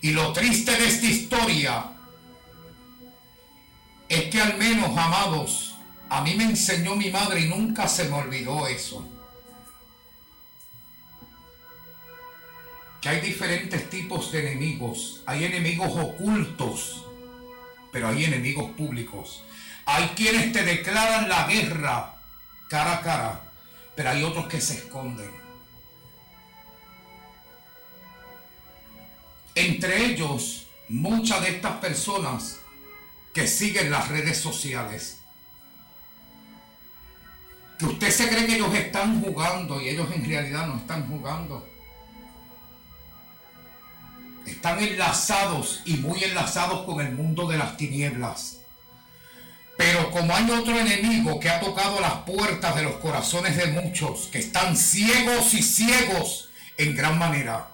Y lo triste de esta historia es que al menos, amados, a mí me enseñó mi madre y nunca se me olvidó eso. Que hay diferentes tipos de enemigos. Hay enemigos ocultos, pero hay enemigos públicos. Hay quienes te declaran la guerra cara a cara, pero hay otros que se esconden. Entre ellos, muchas de estas personas que siguen las redes sociales. Que usted se cree que ellos están jugando y ellos en realidad no están jugando. Están enlazados y muy enlazados con el mundo de las tinieblas. Pero como hay otro enemigo que ha tocado las puertas de los corazones de muchos, que están ciegos y ciegos en gran manera.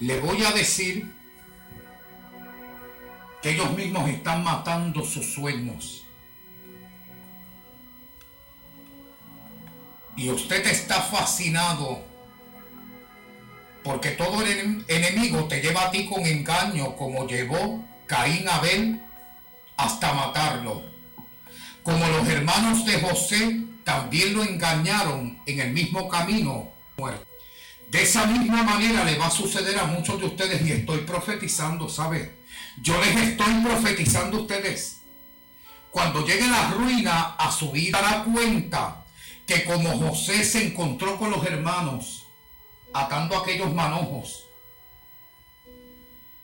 Le voy a decir que ellos mismos están matando sus sueños. Y usted está fascinado porque todo el enemigo te lleva a ti con engaño, como llevó Caín a Abel hasta matarlo. Como los hermanos de José también lo engañaron en el mismo camino, muerto. De esa misma manera le va a suceder a muchos de ustedes y estoy profetizando, ¿sabe? Yo les estoy profetizando ustedes. Cuando llegue la ruina a su vida, dará cuenta que como José se encontró con los hermanos, atando aquellos manojos,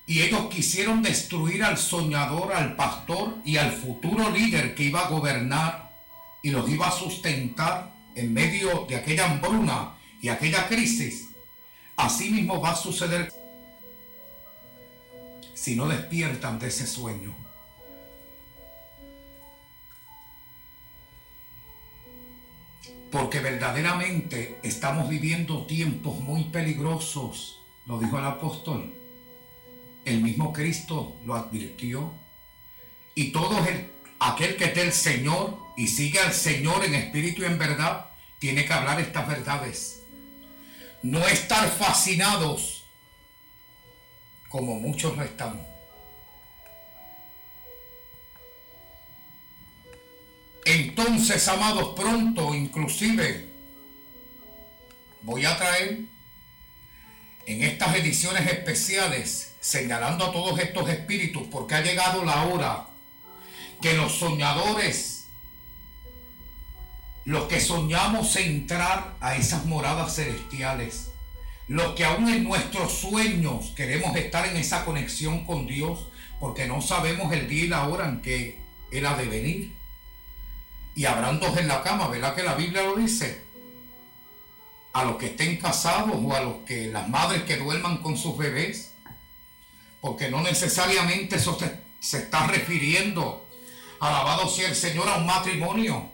y ellos quisieron destruir al soñador, al pastor y al futuro líder que iba a gobernar y los iba a sustentar en medio de aquella hambruna y aquella crisis. Así mismo va a suceder si no despiertan de ese sueño. Porque verdaderamente estamos viviendo tiempos muy peligrosos, lo dijo el apóstol. El mismo Cristo lo advirtió. Y todo el, aquel que esté el Señor y sigue al Señor en espíritu y en verdad, tiene que hablar estas verdades. No estar fascinados como muchos lo están. Entonces, amados, pronto, inclusive, voy a traer en estas ediciones especiales, señalando a todos estos espíritus, porque ha llegado la hora que los soñadores, los que soñamos entrar a esas moradas celestiales, los que aún en nuestros sueños queremos estar en esa conexión con Dios, porque no sabemos el día y la hora en que Él ha de venir. Y habrán dos en la cama, ¿verdad que la Biblia lo dice? A los que estén casados o a los que las madres que duerman con sus bebés, porque no necesariamente eso se, se está refiriendo, alabado sea el Señor, a un matrimonio.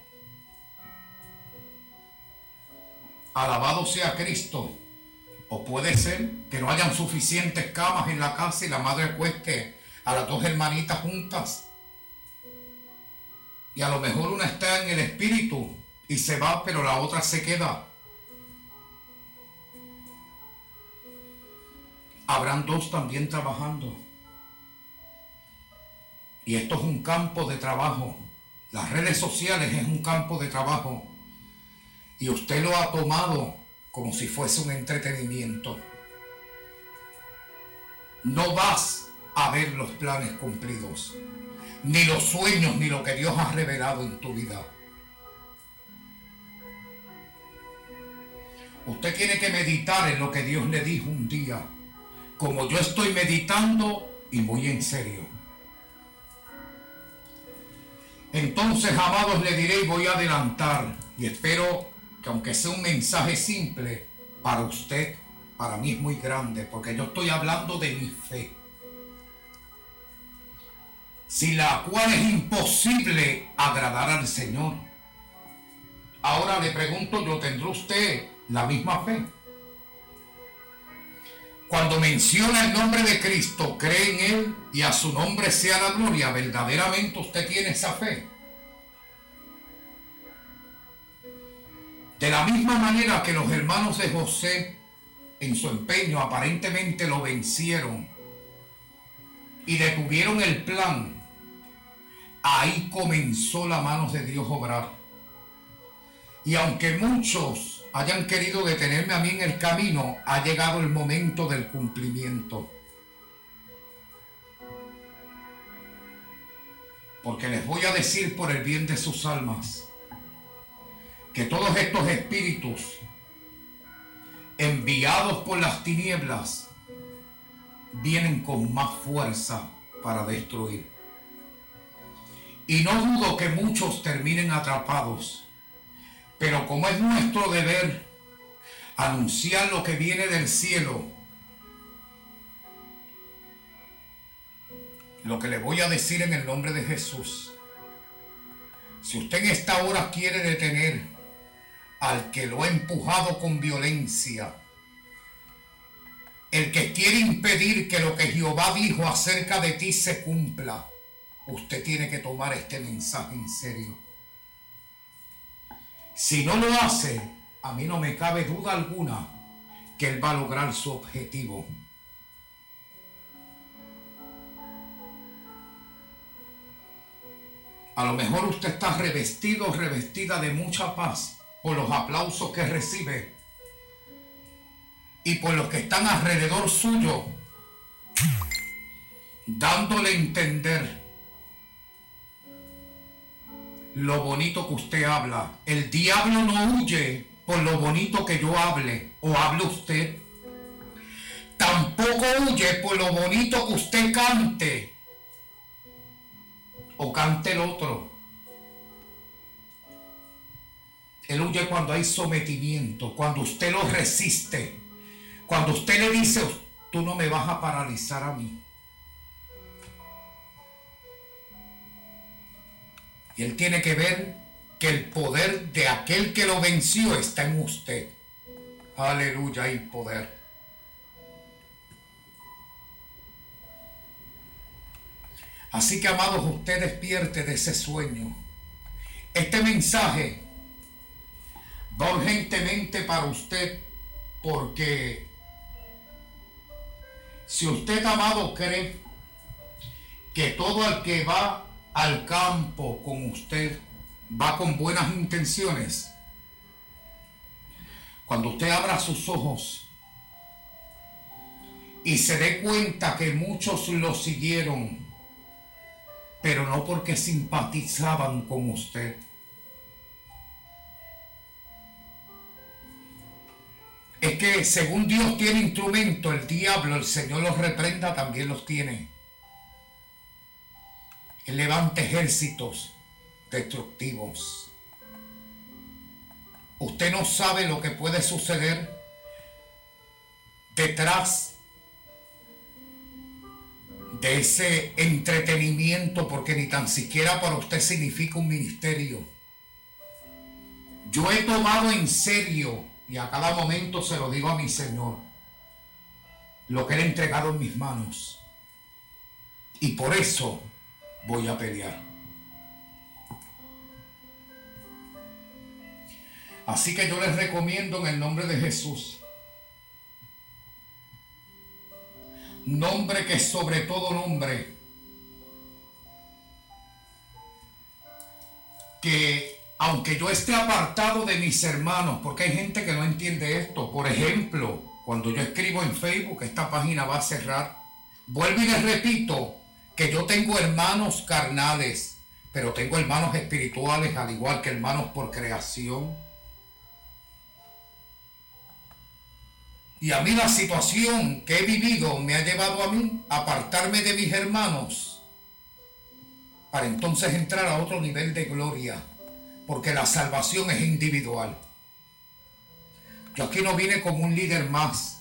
Alabado sea Cristo. O puede ser que no hayan suficientes camas en la casa y la madre cueste a las dos hermanitas juntas. Y a lo mejor una está en el espíritu y se va, pero la otra se queda. Habrán dos también trabajando. Y esto es un campo de trabajo. Las redes sociales es un campo de trabajo. Y usted lo ha tomado como si fuese un entretenimiento. No vas a ver los planes cumplidos, ni los sueños, ni lo que Dios ha revelado en tu vida. Usted tiene que meditar en lo que Dios le dijo un día, como yo estoy meditando y muy en serio. Entonces, amados, le diré y voy a adelantar y espero que aunque sea un mensaje simple, para usted, para mí es muy grande, porque yo estoy hablando de mi fe. Sin la cual es imposible agradar al Señor. Ahora le pregunto, ¿yo tendrá usted la misma fe? Cuando menciona el nombre de Cristo, cree en Él y a su nombre sea la gloria, verdaderamente usted tiene esa fe. De la misma manera que los hermanos de José en su empeño aparentemente lo vencieron y detuvieron el plan, ahí comenzó la mano de Dios obrar. Y aunque muchos hayan querido detenerme a mí en el camino, ha llegado el momento del cumplimiento. Porque les voy a decir por el bien de sus almas, que todos estos espíritus enviados por las tinieblas vienen con más fuerza para destruir. Y no dudo que muchos terminen atrapados, pero como es nuestro deber anunciar lo que viene del cielo, lo que le voy a decir en el nombre de Jesús, si usted en esta hora quiere detener al que lo ha empujado con violencia. El que quiere impedir que lo que Jehová dijo acerca de ti se cumpla. Usted tiene que tomar este mensaje en serio. Si no lo hace, a mí no me cabe duda alguna que él va a lograr su objetivo. A lo mejor usted está revestido, revestida de mucha paz por los aplausos que recibe y por los que están alrededor suyo, dándole a entender lo bonito que usted habla. El diablo no huye por lo bonito que yo hable o hable usted. Tampoco huye por lo bonito que usted cante o cante el otro. Él huye cuando hay sometimiento, cuando usted lo resiste, cuando usted le dice, tú no me vas a paralizar a mí. Y él tiene que ver que el poder de aquel que lo venció está en usted. Aleluya, hay poder. Así que, amados, usted despierte de ese sueño. Este mensaje va urgentemente para usted porque si usted, amado, cree que todo el que va al campo con usted va con buenas intenciones, cuando usted abra sus ojos y se dé cuenta que muchos lo siguieron, pero no porque simpatizaban con usted, es que según Dios tiene instrumento, el diablo, el Señor los reprenda, también los tiene. Él levanta ejércitos destructivos. Usted no sabe lo que puede suceder detrás de ese entretenimiento, porque ni tan siquiera para usted significa un ministerio. Yo he tomado en serio y a cada momento se lo digo a mi Señor. lo que Él ha entregado en mis manos. Y por eso voy a pelear. Así que yo les recomiendo en el nombre de Jesús, nombre que sobre todo nombre, que aunque yo esté apartado de mis hermanos, porque hay gente que no entiende esto, por ejemplo, cuando yo escribo en Facebook, esta página va a cerrar, vuelvo y les repito que yo tengo hermanos carnales, pero tengo hermanos espirituales, al igual que hermanos por creación Y a mí la situación que he vivido me ha llevado a mí a apartarme de mis hermanos para entonces entrar a otro nivel de gloria, porque la salvación es individual. Yo aquí no vine como un líder más.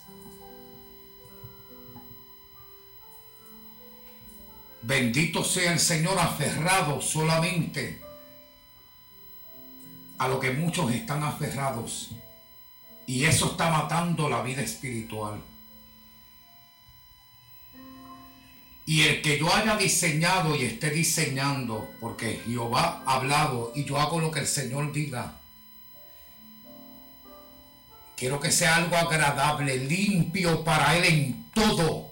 Bendito sea el Señor aferrado solamente a lo que muchos están aferrados y eso está matando la vida espiritual. Y el que yo haya diseñado y esté diseñando, porque Jehová ha hablado y yo hago lo que el Señor diga, quiero que sea algo agradable, limpio para Él en todo,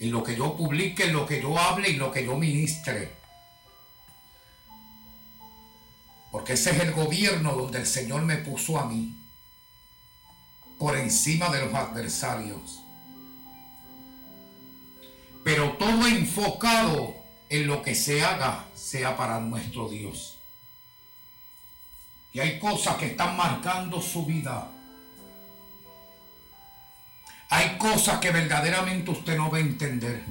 en lo que yo publique, en lo que yo hable y lo que yo ministre. Porque ese es el gobierno donde el Señor me puso a mí por encima de los adversarios. Pero todo enfocado en lo que se haga sea para nuestro Dios. Y hay cosas que están marcando su vida. Hay cosas que verdaderamente usted no va a entender.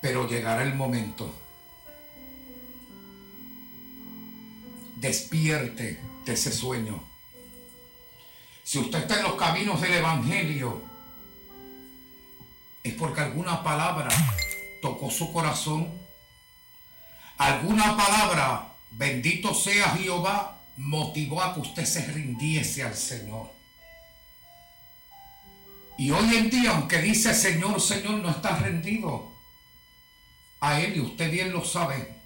Pero llegará el momento despierte de ese sueño. Si usted está en los caminos del Evangelio, es porque alguna palabra tocó su corazón. Alguna palabra, bendito sea Jehová, motivó a que usted se rindiese al Señor. Y hoy en día, aunque dice Señor, Señor, no está rendido a Él y usted bien lo sabe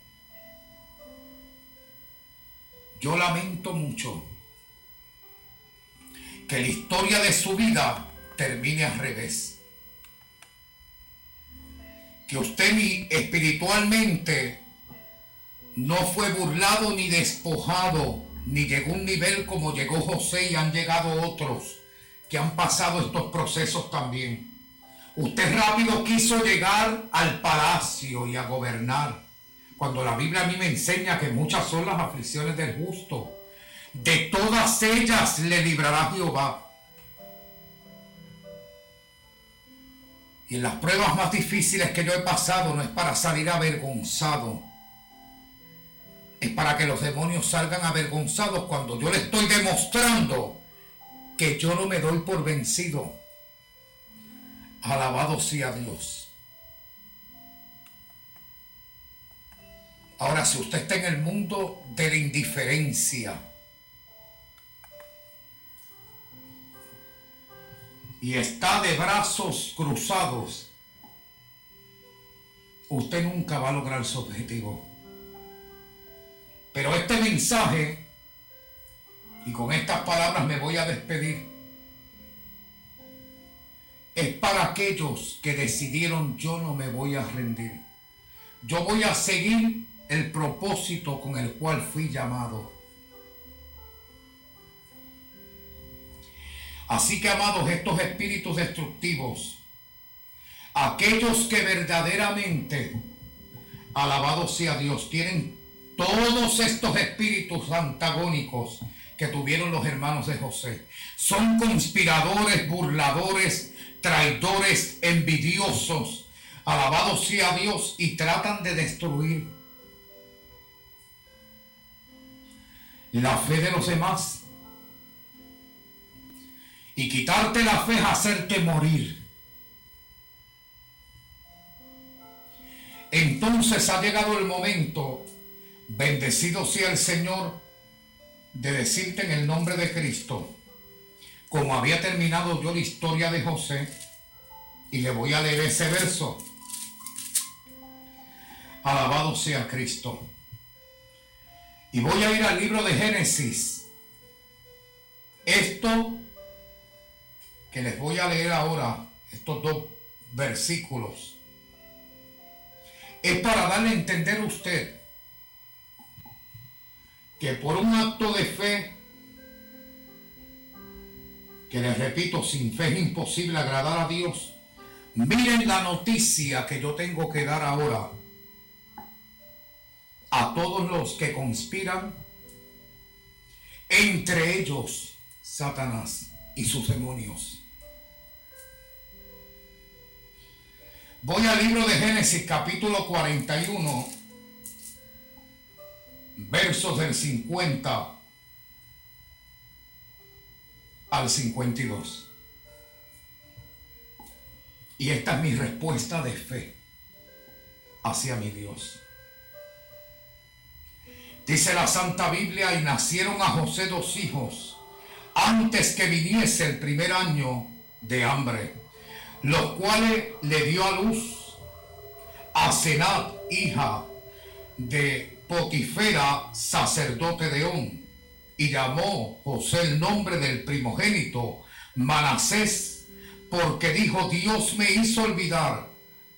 yo lamento mucho que la historia de su vida termine al revés. Que usted ni espiritualmente no fue burlado ni despojado, ni llegó un nivel como llegó José y han llegado otros que han pasado estos procesos también. Usted rápido quiso llegar al palacio y a gobernar cuando la Biblia a mí me enseña que muchas son las aflicciones del justo, de todas ellas le librará Jehová. Y en las pruebas más difíciles que yo he pasado no es para salir avergonzado. Es para que los demonios salgan avergonzados cuando yo le estoy demostrando que yo no me doy por vencido. Alabado sea Dios. Ahora, si usted está en el mundo de la indiferencia y está de brazos cruzados, usted nunca va a lograr su objetivo. Pero este mensaje, y con estas palabras me voy a despedir, es para aquellos que decidieron yo no me voy a rendir. Yo voy a seguir el propósito con el cual fui llamado. Así que, amados, estos espíritus destructivos, aquellos que verdaderamente, alabado sea Dios, tienen todos estos espíritus antagónicos que tuvieron los hermanos de José, son conspiradores, burladores, traidores, envidiosos, alabado sea Dios, y tratan de destruir la fe de los demás. Y quitarte la fe es hacerte morir. Entonces ha llegado el momento, bendecido sea el Señor, de decirte en el nombre de Cristo, como había terminado yo la historia de José, y le voy a leer ese verso. Alabado sea Cristo. Y voy a ir al libro de Génesis. Esto que les voy a leer ahora, estos dos versículos, es para darle a entender a usted que por un acto de fe, que les repito, sin fe es imposible agradar a Dios, miren la noticia que yo tengo que dar ahora a todos los que conspiran, entre ellos Satanás y sus demonios. Voy al libro de Génesis capítulo 41, versos del 50 al 52. Y esta es mi respuesta de fe hacia mi Dios. Dice la Santa Biblia, y nacieron a José dos hijos antes que viniese el primer año de hambre, los cuales le dio a luz a Senat, hija de Potifera, sacerdote de On, y llamó José el nombre del primogénito, Manasés, porque dijo, Dios me hizo olvidar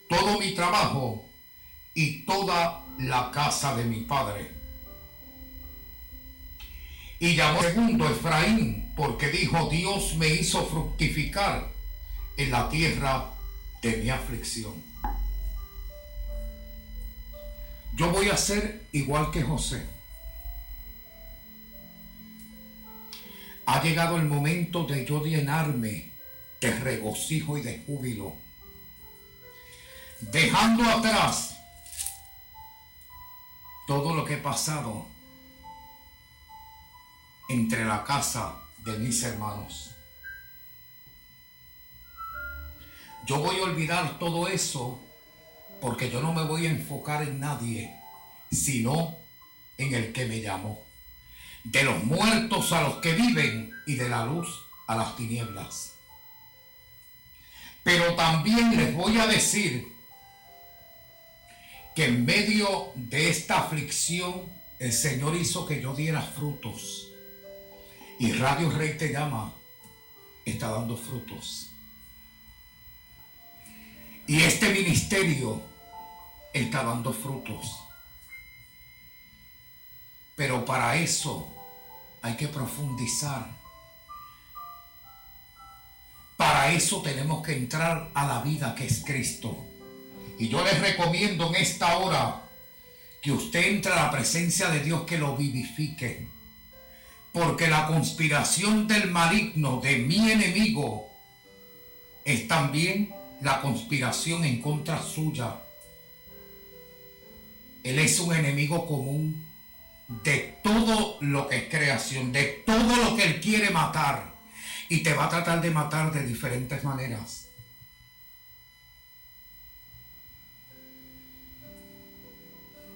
todo mi trabajo y toda la casa de mi padre y llamó segundo Efraín, porque dijo, Dios me hizo fructificar en la tierra de mi aflicción. Yo voy a ser igual que José. Ha llegado el momento de yo llenarme de regocijo y de júbilo, dejando atrás todo lo que he pasado entre la casa de mis hermanos. Yo voy a olvidar todo eso porque yo no me voy a enfocar en nadie, sino en el que me llamó. De los muertos a los que viven y de la luz a las tinieblas. Pero también les voy a decir que en medio de esta aflicción el Señor hizo que yo diera frutos. Y Radio Rey te llama, está dando frutos. Y este ministerio está dando frutos. Pero para eso hay que profundizar. Para eso tenemos que entrar a la vida que es Cristo. Y yo les recomiendo en esta hora que usted entre a la presencia de Dios que lo vivifique porque la conspiración del maligno de mi enemigo es también la conspiración en contra suya. Él es un enemigo común de todo lo que es creación, de todo lo que él quiere matar. Y te va a tratar de matar de diferentes maneras.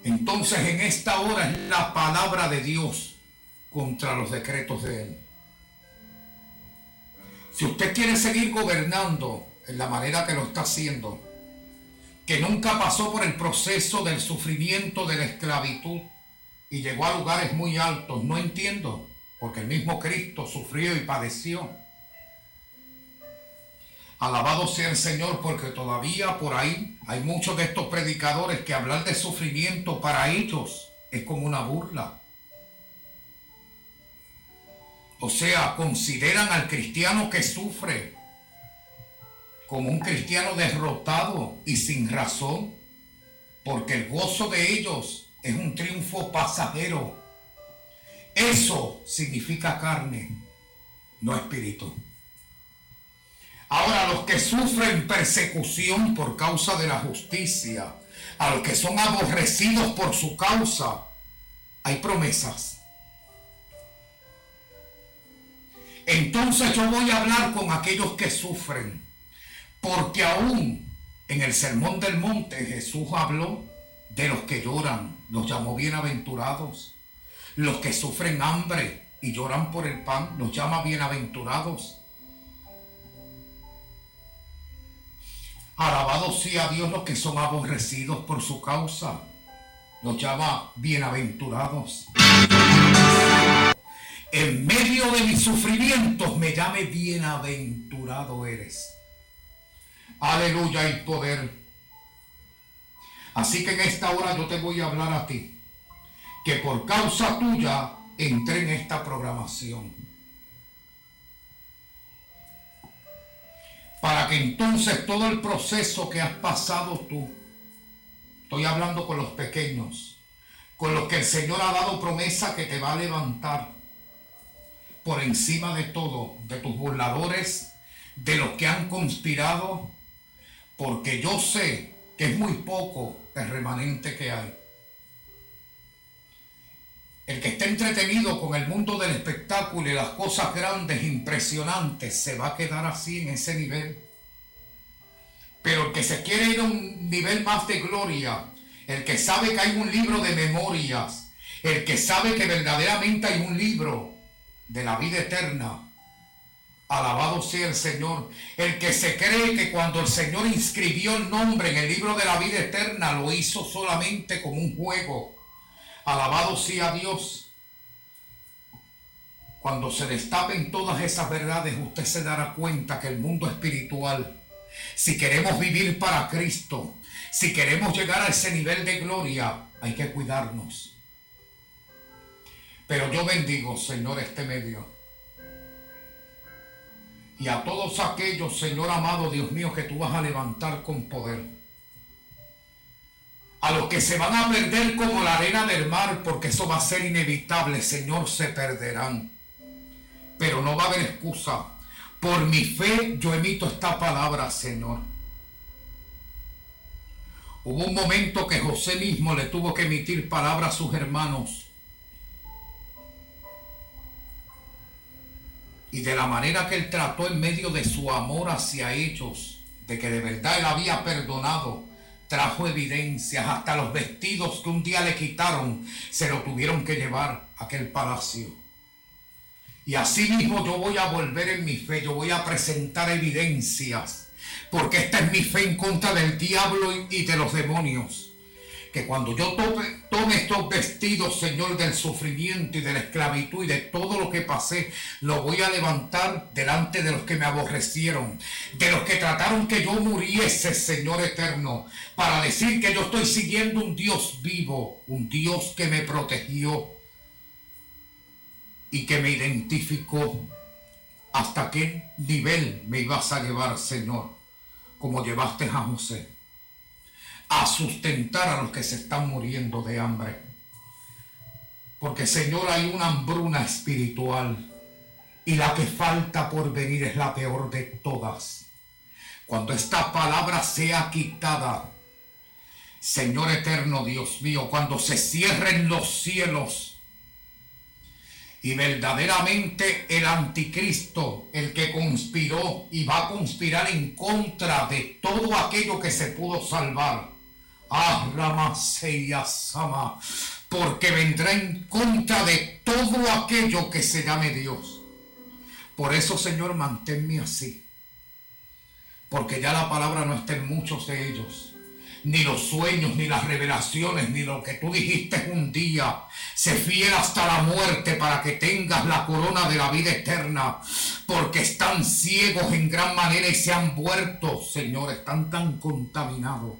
Entonces en esta hora es la palabra de Dios contra los decretos de Él. Si usted quiere seguir gobernando en la manera que lo está haciendo, que nunca pasó por el proceso del sufrimiento de la esclavitud y llegó a lugares muy altos, no entiendo, porque el mismo Cristo sufrió y padeció. Alabado sea el Señor porque todavía por ahí hay muchos de estos predicadores que hablar de sufrimiento para ellos es como una burla. O sea, consideran al cristiano que sufre como un cristiano derrotado y sin razón, porque el gozo de ellos es un triunfo pasajero. Eso significa carne, no espíritu. Ahora, los que sufren persecución por causa de la justicia, a los que son aborrecidos por su causa, hay promesas Entonces yo voy a hablar con aquellos que sufren, porque aún en el Sermón del Monte Jesús habló de los que lloran, los llamó bienaventurados. Los que sufren hambre y lloran por el pan, los llama bienaventurados. Alabado sea Dios los que son aborrecidos por su causa, los llama bienaventurados. En medio de mis sufrimientos me llame bienaventurado eres. Aleluya y poder. Así que en esta hora yo te voy a hablar a ti. Que por causa tuya entré en esta programación. Para que entonces todo el proceso que has pasado tú, estoy hablando con los pequeños, con los que el Señor ha dado promesa que te va a levantar por encima de todo, de tus burladores, de los que han conspirado, porque yo sé que es muy poco el remanente que hay. El que está entretenido con el mundo del espectáculo y las cosas grandes, impresionantes, se va a quedar así en ese nivel. Pero el que se quiere ir a un nivel más de gloria, el que sabe que hay un libro de memorias, el que sabe que verdaderamente hay un libro de la vida eterna, Alabado sea el Señor. El que se cree que cuando el Señor inscribió el nombre en el libro de la vida eterna lo hizo solamente como un juego. Alabado sea Dios. Cuando se destapen todas esas verdades, usted se dará cuenta que el mundo espiritual, si queremos vivir para Cristo, si queremos llegar a ese nivel de gloria, hay que cuidarnos. Pero yo bendigo, Señor, este medio y a todos aquellos, Señor amado, Dios mío, que tú vas a levantar con poder. A los que se van a perder como la arena del mar, porque eso va a ser inevitable, Señor, se perderán. Pero no va a haber excusa. Por mi fe yo emito esta palabra, Señor. Hubo un momento que José mismo le tuvo que emitir palabras a sus hermanos y de la manera que él trató en medio de su amor hacia ellos, de que de verdad él había perdonado, trajo evidencias, hasta los vestidos que un día le quitaron, se lo tuvieron que llevar a aquel palacio. Y así mismo yo voy a volver en mi fe, yo voy a presentar evidencias, porque esta es mi fe en contra del diablo y de los demonios que cuando yo tome, estos vestidos, Señor, del sufrimiento y de la esclavitud y de todo lo que pasé, lo voy a levantar delante de los que me aborrecieron, de los que trataron que yo muriese, Señor eterno, para decir que yo estoy siguiendo un Dios vivo, un Dios que me protegió y que me identificó. ¿Hasta qué nivel me ibas a llevar, Señor? Como llevaste a José a sustentar a los que se están muriendo de hambre. Porque Señor hay una hambruna espiritual y la que falta por venir es la peor de todas. Cuando esta palabra sea quitada, Señor eterno Dios mío, cuando se cierren los cielos y verdaderamente el anticristo, el que conspiró y va a conspirar en contra de todo aquello que se pudo salvar, Sama, porque vendrá en contra de todo aquello que se llame Dios. Por eso, Señor, manténme así. Porque ya la palabra no está en muchos de ellos. Ni los sueños, ni las revelaciones, ni lo que tú dijiste un día. Se fiel hasta la muerte para que tengas la corona de la vida eterna. Porque están ciegos en gran manera y se han vuelto, Señor, están tan contaminados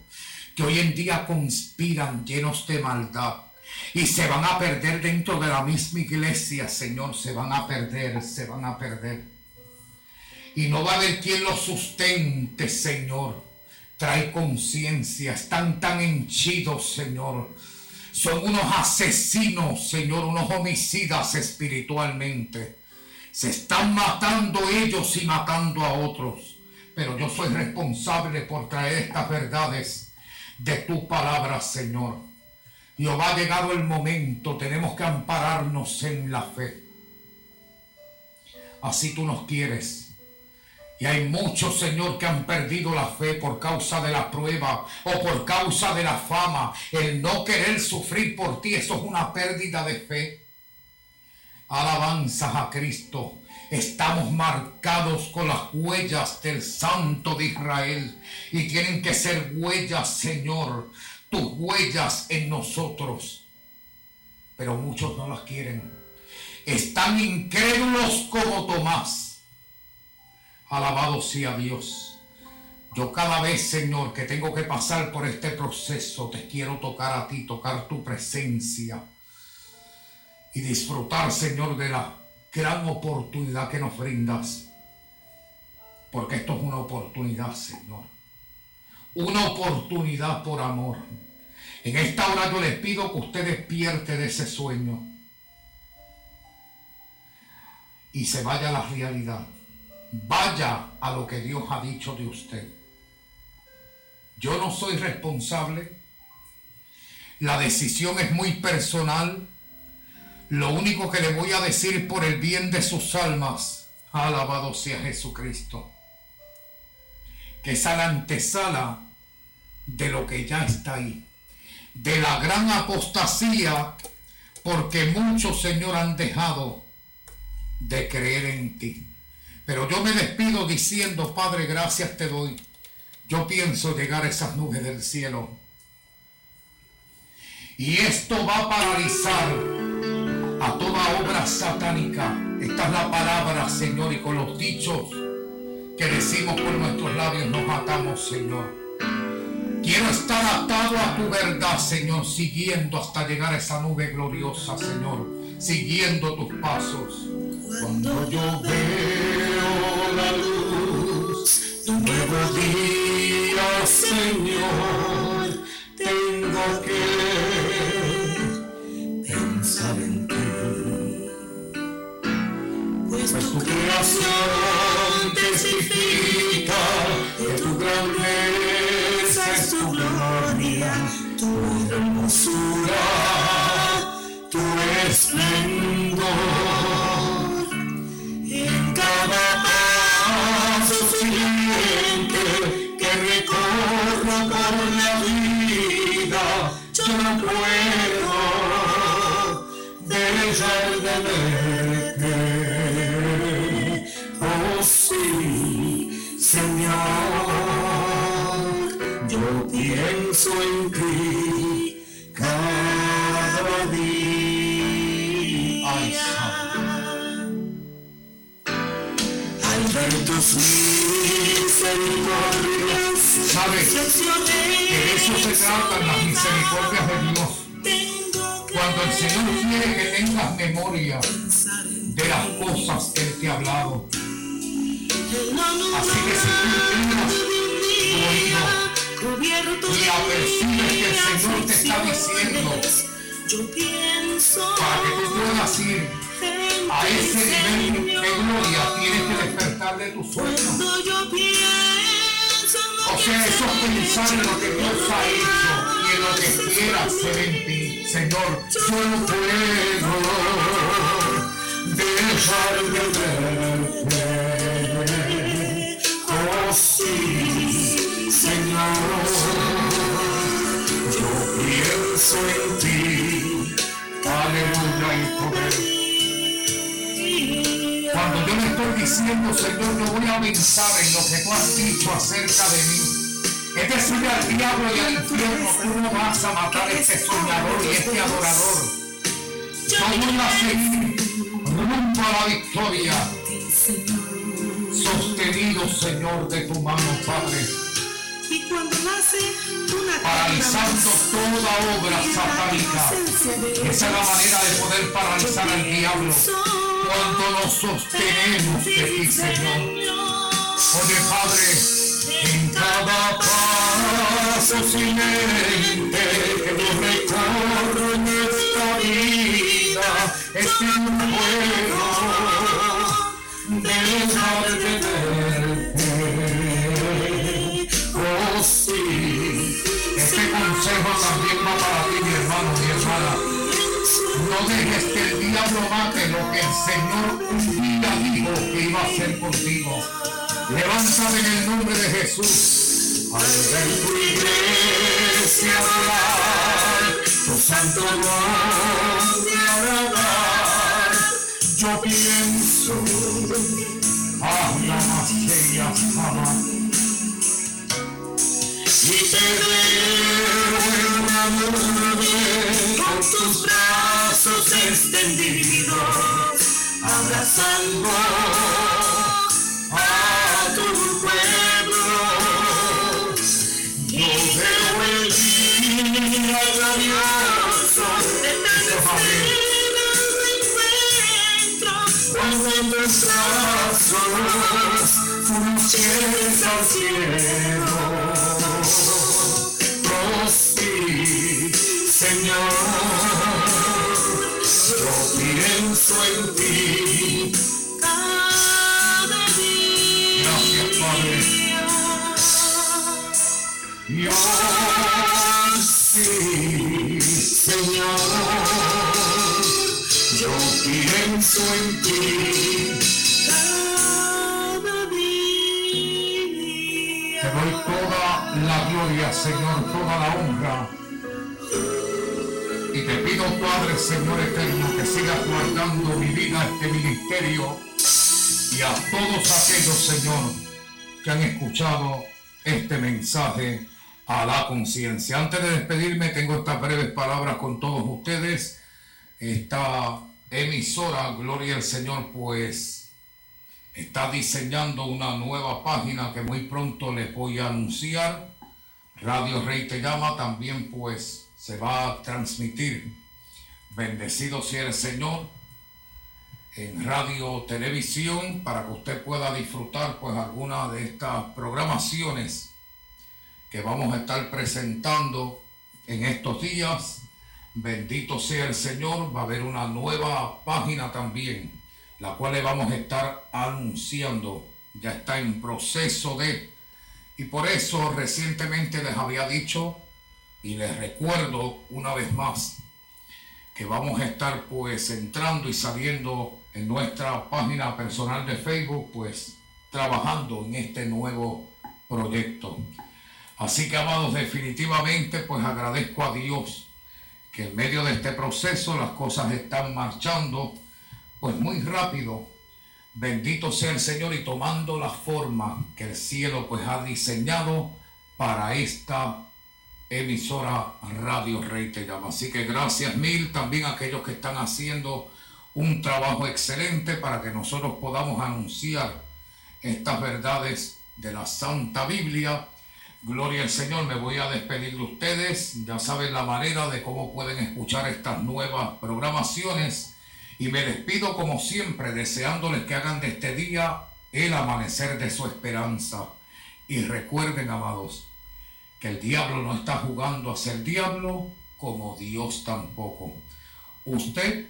que hoy en día conspiran llenos de maldad y se van a perder dentro de la misma iglesia, Señor, se van a perder, se van a perder. Y no va a haber quien los sustente, Señor. Trae conciencia, están tan henchidos, Señor. Son unos asesinos, Señor, unos homicidas espiritualmente. Se están matando ellos y matando a otros. Pero yo soy responsable por traer estas verdades de tu palabra, Señor. Jehová, ha llegado el momento, tenemos que ampararnos en la fe. Así tú nos quieres. Y hay muchos, Señor, que han perdido la fe por causa de la prueba o por causa de la fama. El no querer sufrir por ti, eso es una pérdida de fe. Alabanzas a Cristo. Estamos marcados con las huellas del Santo de Israel. Y tienen que ser huellas, Señor. Tus huellas en nosotros. Pero muchos no las quieren. Están incrédulos como Tomás. Alabado sea Dios. Yo cada vez, Señor, que tengo que pasar por este proceso, te quiero tocar a ti, tocar tu presencia y disfrutar, Señor, de la gran oportunidad que nos brindas. Porque esto es una oportunidad, Señor. Una oportunidad por amor. En esta hora yo les pido que usted despierte de ese sueño y se vaya a la realidad. Vaya a lo que Dios ha dicho de usted. Yo no soy responsable. La decisión es muy personal. Lo único que le voy a decir por el bien de sus almas, alabado sea Jesucristo, que es a la antesala de lo que ya está ahí, de la gran apostasía, porque muchos, Señor, han dejado de creer en ti. Pero yo me despido diciendo, Padre, gracias te doy. Yo pienso llegar a esas nubes del cielo. Y esto va a paralizar a toda obra satánica. Esta es la palabra, Señor, y con los dichos que decimos por nuestros labios nos matamos, Señor. Quiero estar atado a tu verdad, Señor, siguiendo hasta llegar a esa nube gloriosa, Señor, siguiendo tus pasos. Cuando yo veo la luz un nuevo día, Señor, tengo que Pues tu creación testifica que tu grandeza es tu gloria, tu hermosura, tu esplendor. En cada paso siguiente que recorro por la vida, yo no puedo dejar de verte. De eso se tratan las misericordias de Dios. Cuando el Señor quiere que tengas memoria de las cosas que Él te ha hablado. Así que si tú inclinas tu oído y apercibes que el Señor te está diciendo para que tú puedas ir a ese nivel de gloria, tienes que despertar de tu sueño. O sea, eso es pensar en lo que Dios ha hecho y en lo que quiera hacer en ti. Señor, yo no puedo dejar de verte. Oh sí, Señor, yo pienso en ti. Aleluya y poder. Diciendo, Señor, no voy a pensar en lo que tú has dicho acerca de mí. Es decir, al diablo y al infierno, tú no vas a matar a este soñador y este adorador. Yo voy a seguir rumbo a la victoria. Sostenido, Señor, de tu mano, Padre. Y cuando nace una Paralizando toda obra satánica. Esa es la manera de poder paralizar al diablo. Cuando nos sostenemos de ti, Señor. Oye, Padre, en cada paso silente que yo recorro en esta vida, es que no puedo dejar de verte. Para ti, mi hermano, mi hermana. No dejes que el diablo mate lo que el Señor un día dijo que iba a hacer contigo. Levántate en el nombre de Jesús. Al ver tu iglesia volar, tu santo nombre agradar, yo pienso, habla más que ella ama. Y te nube con tus brazos extendidos, abrazando a tu pueblo. Yo veo el día de tan cuando en tus brazos lleves al cielo. Pienso en ti. Cada día. Gracias, Padre. Yo sí, Señor, yo pienso en ti. Cada día. Te doy toda la gloria, Señor, toda la honra. Padre, Señor eterno, que sigas guardando mi vida, este ministerio, y a todos aquellos, Señor, que han escuchado este mensaje a la conciencia. Antes de despedirme, tengo estas breves palabras con todos ustedes. Esta emisora, Gloria al Señor, pues está diseñando una nueva página que muy pronto les voy a anunciar. Radio Rey Te Llama también pues se va a transmitir. Bendecido sea el Señor en radio televisión para que usted pueda disfrutar pues alguna de estas programaciones que vamos a estar presentando en estos días. Bendito sea el Señor, va a haber una nueva página también, la cual le vamos a estar anunciando. Ya está en proceso de... Y por eso recientemente les había dicho y les recuerdo una vez más que vamos a estar pues entrando y saliendo en nuestra página personal de Facebook pues trabajando en este nuevo proyecto. Así que amados, definitivamente pues agradezco a Dios que en medio de este proceso las cosas están marchando pues muy rápido. Bendito sea el Señor y tomando la forma que el cielo pues ha diseñado para esta emisora Radio Rey te llama. Así que gracias mil también a aquellos que están haciendo un trabajo excelente para que nosotros podamos anunciar estas verdades de la Santa Biblia. Gloria al Señor, me voy a despedir de ustedes. Ya saben la manera de cómo pueden escuchar estas nuevas programaciones. Y me despido como siempre, deseándoles que hagan de este día el amanecer de su esperanza. Y recuerden, amados, que el diablo no está jugando a ser diablo como Dios tampoco. Usted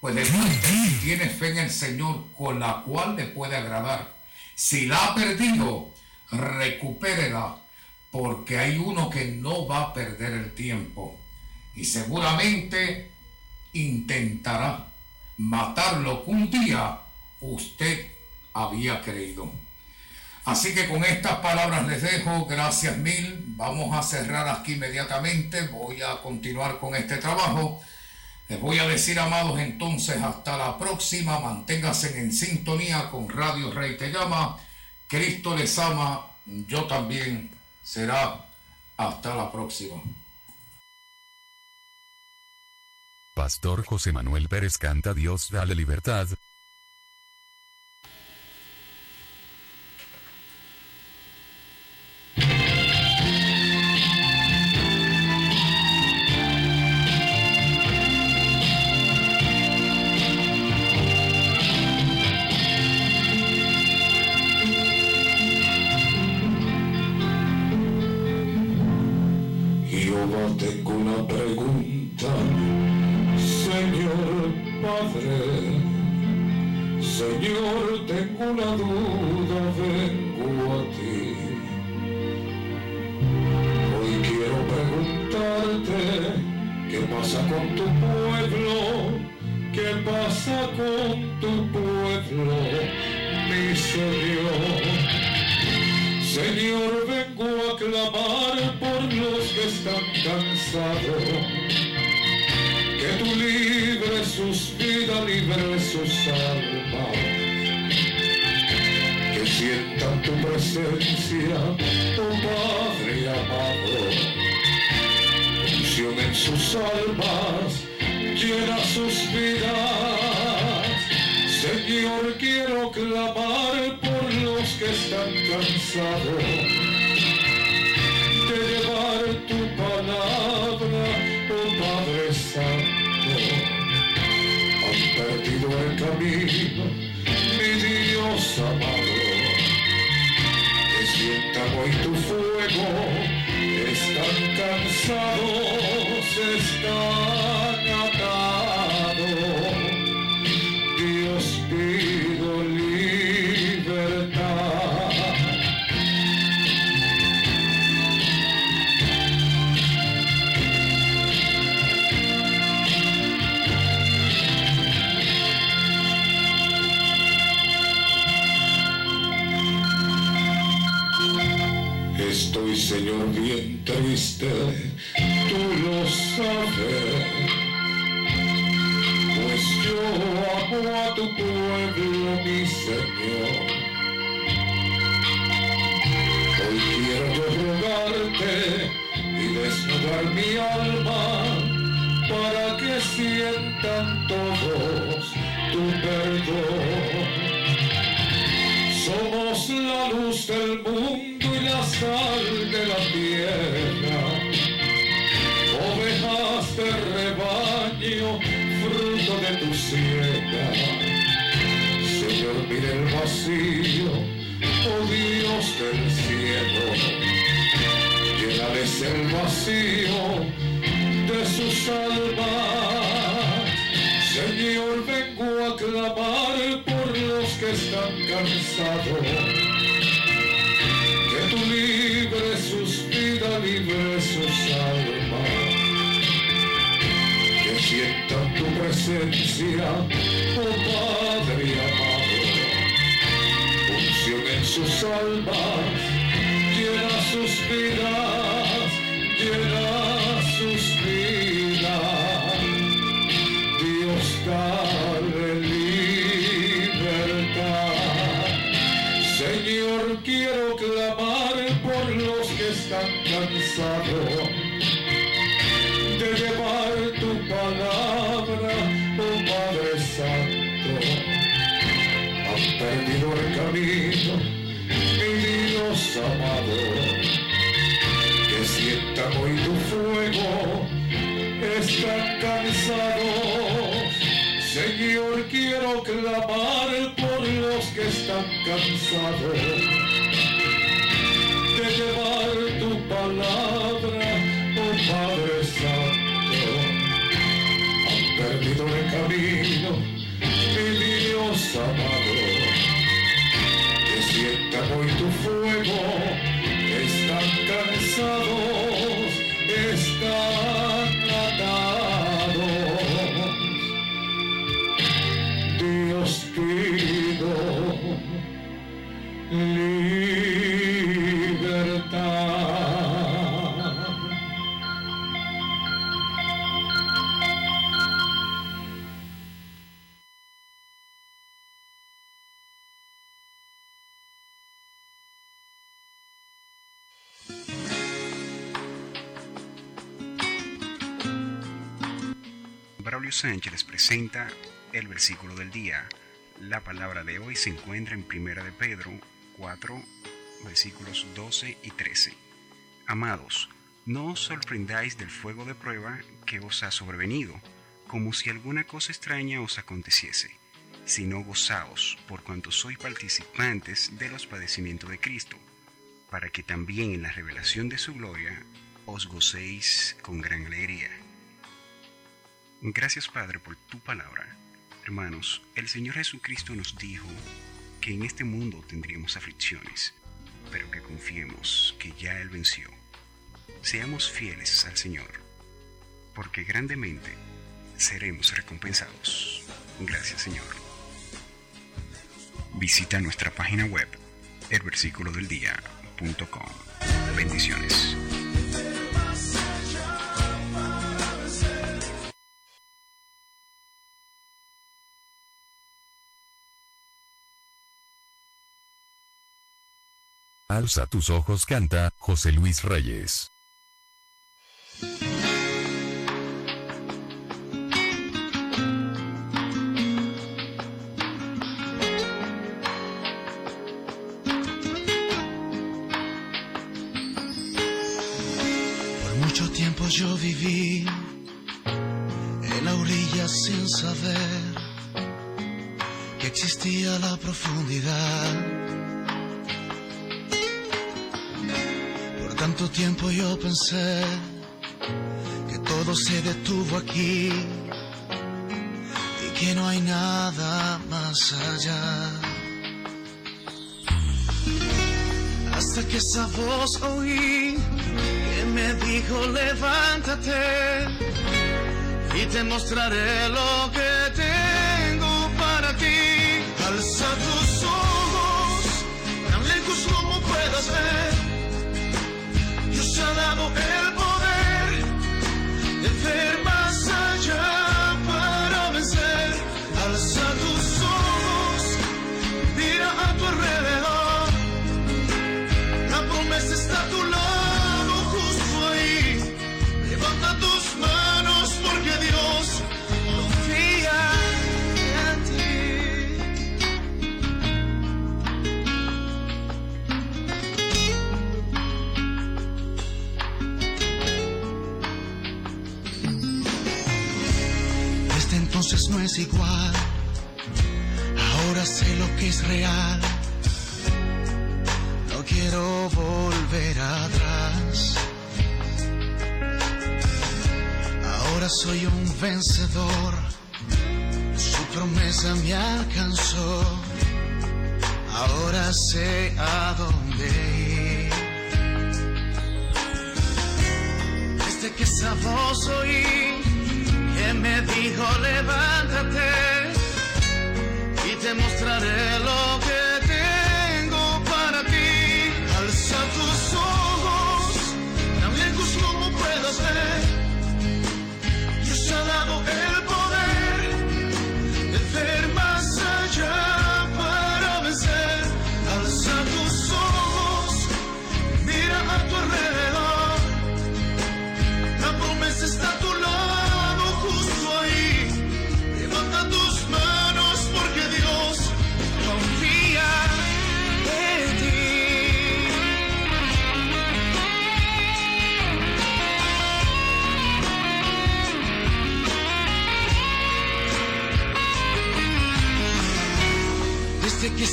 puede si tiene fe en el Señor con la cual le puede agradar. Si la ha perdido, recupérela porque hay uno que no va a perder el tiempo y seguramente intentará matar lo que un día usted había creído. Así que con estas palabras les dejo, gracias mil, vamos a cerrar aquí inmediatamente, voy a continuar con este trabajo. Les voy a decir, amados, entonces hasta la próxima, manténganse en sintonía con Radio Rey Te Llama, Cristo les ama, yo también, será hasta la próxima. Pastor José Manuel Pérez canta Dios dale libertad. La luz del mundo y la sal de la tierra. Ovejas de rebaño, fruto de tu siega. Señor, mire el vacío, oh Dios del cielo. Llénales el vacío de sus almas. Señor, vengo a clamar que están cansados. Que tú libres sus vidas, libres sus almas. Que sientan tu presencia, oh Padre amado. Unción en sus almas, llena sus vidas, llena sus Amado. Que sientan hoy tu fuego, están cansados. Señor, quiero clamar por los que están cansados el versículo del día. La palabra de hoy se encuentra en Primera de Pedro 4, versículos 12 y 13. Amados, no os sorprendáis del fuego de prueba que os ha sobrevenido, como si alguna cosa extraña os aconteciese, sino gozaos por cuanto sois participantes de los padecimientos de Cristo, para que también en la revelación de su gloria os gocéis con gran alegría. Gracias Padre por tu palabra. Hermanos, el Señor Jesucristo nos dijo que en este mundo tendríamos aflicciones, pero que confiemos que ya Él venció. Seamos fieles al Señor, porque grandemente seremos recompensados. Gracias Señor. Visita nuestra página web, elversículodeldia.com. Bendiciones. Alza tus ojos canta José Luis Reyes. Por mucho tiempo yo viví en la orilla sin saber que existía la profundidad. Tanto tiempo yo pensé que todo se detuvo aquí y que no hay nada más allá. Hasta que esa voz oí que me dijo levántate y te mostraré lo que tengo para ti. Alza tus ojos, tan lejos como puedas ver. Es igual. Ahora sé lo que es real. No quiero volver atrás. Ahora soy un vencedor. Su promesa me alcanzó. Ahora sé a dónde ir. Desde que esa voz me dijo levántate y te mostraré lo que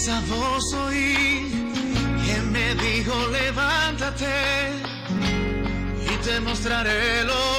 esa voz oí que me dijo levántate y te mostraré lo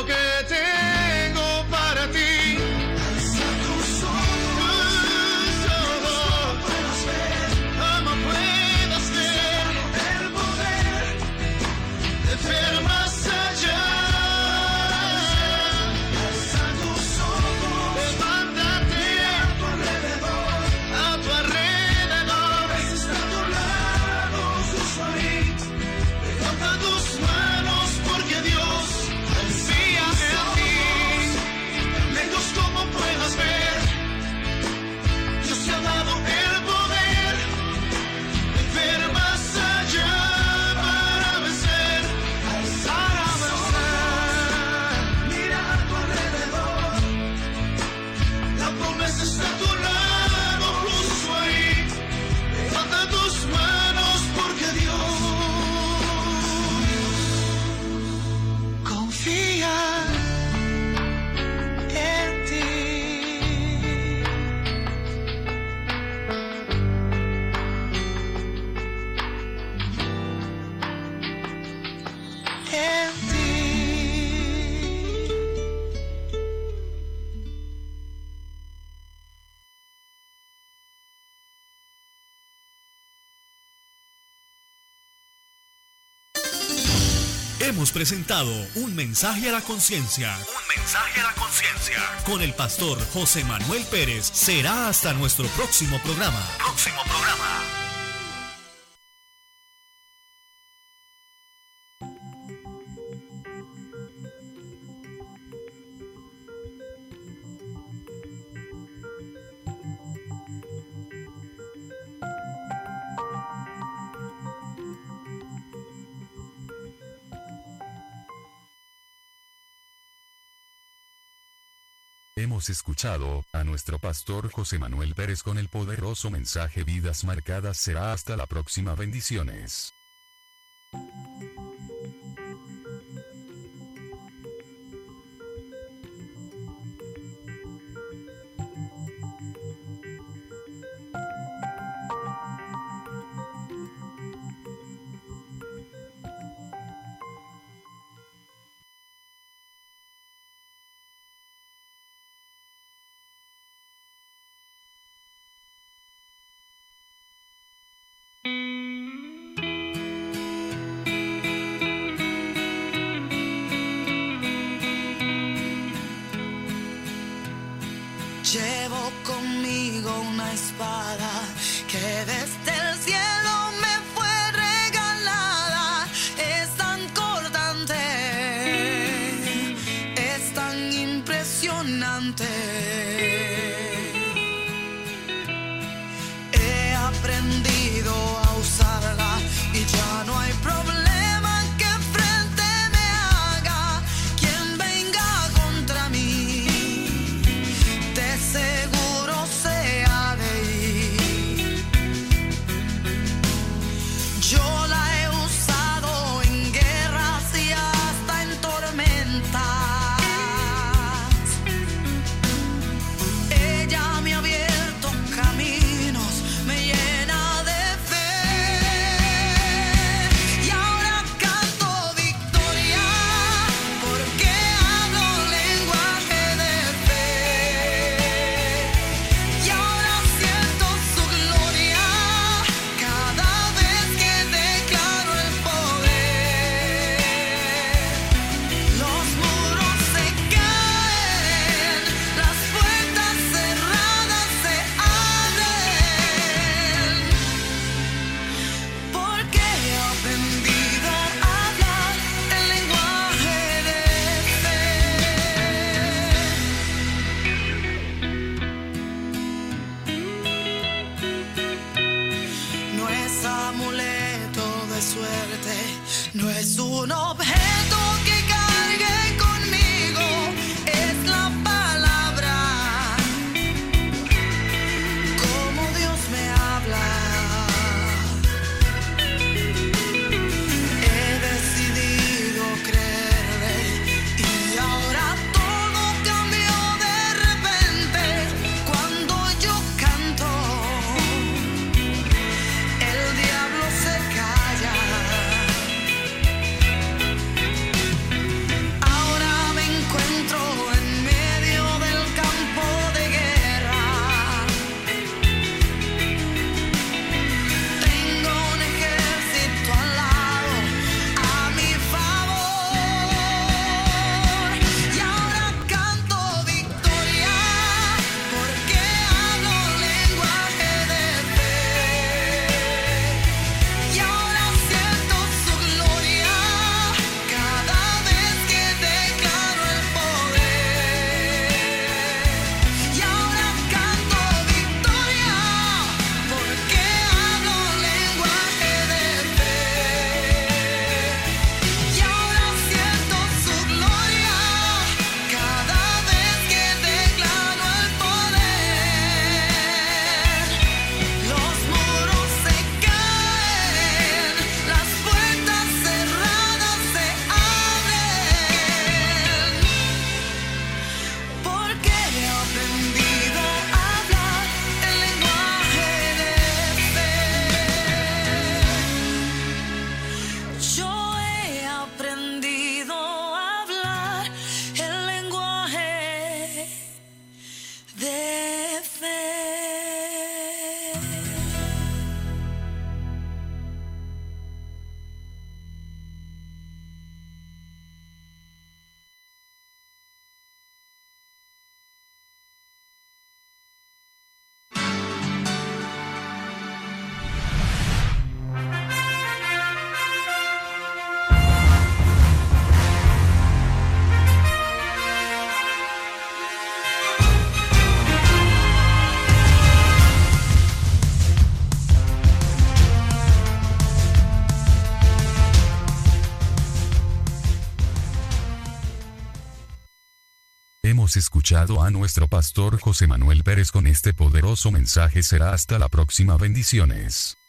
presentado un mensaje a la conciencia. Un mensaje a la conciencia. Con el pastor José Manuel Pérez. Será hasta nuestro próximo programa. Próximo programa. Hemos escuchado, a nuestro pastor José Manuel Pérez con el poderoso mensaje Vidas Marcadas será hasta la próxima bendiciones. Escuchado a nuestro pastor José Manuel Pérez con este poderoso mensaje. Será hasta la próxima. Bendiciones.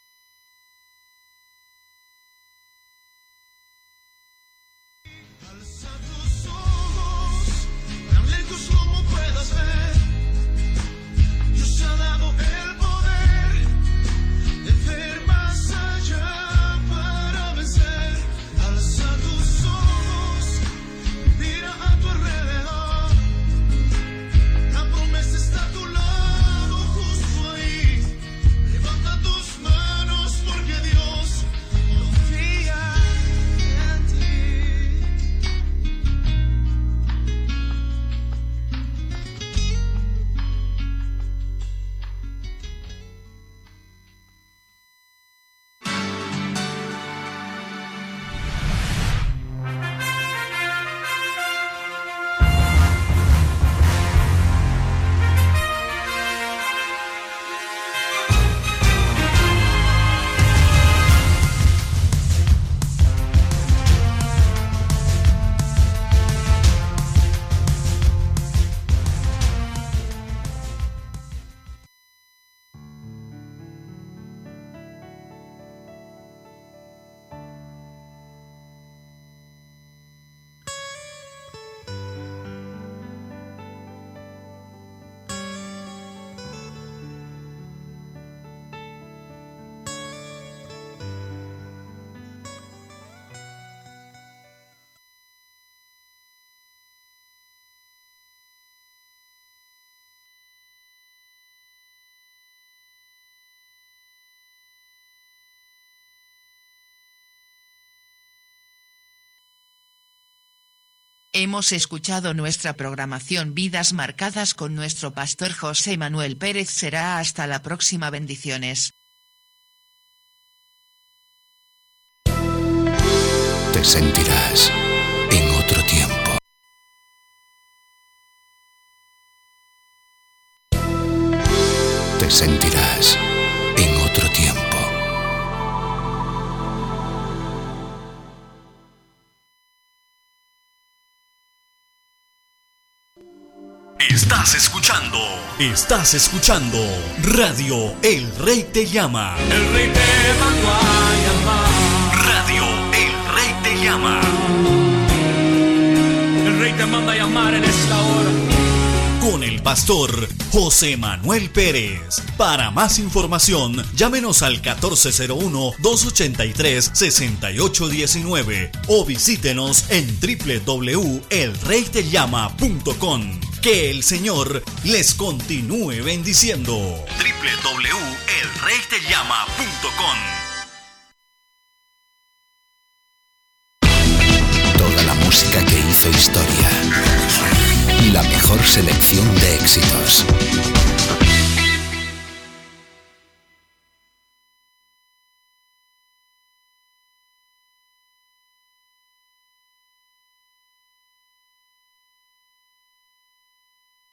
Hemos escuchado nuestra programación Vidas Marcadas con nuestro pastor José Manuel Pérez. Será hasta la próxima bendiciones. Te sentirás en otro tiempo. Te sentirás estás escuchando Radio El Rey Te Llama. El rey te mandó a llamar. Radio El Rey Te Llama. El rey te manda a llamar en esta hora. Con el pastor José Manuel Pérez. Para más información, llámenos al 1401-283-6819 o visítenos en www.elreytellama.com. Que el Señor les continúe bendiciendo. www.elreytellama.com Toda la música que hizo historia. La mejor selección de éxitos.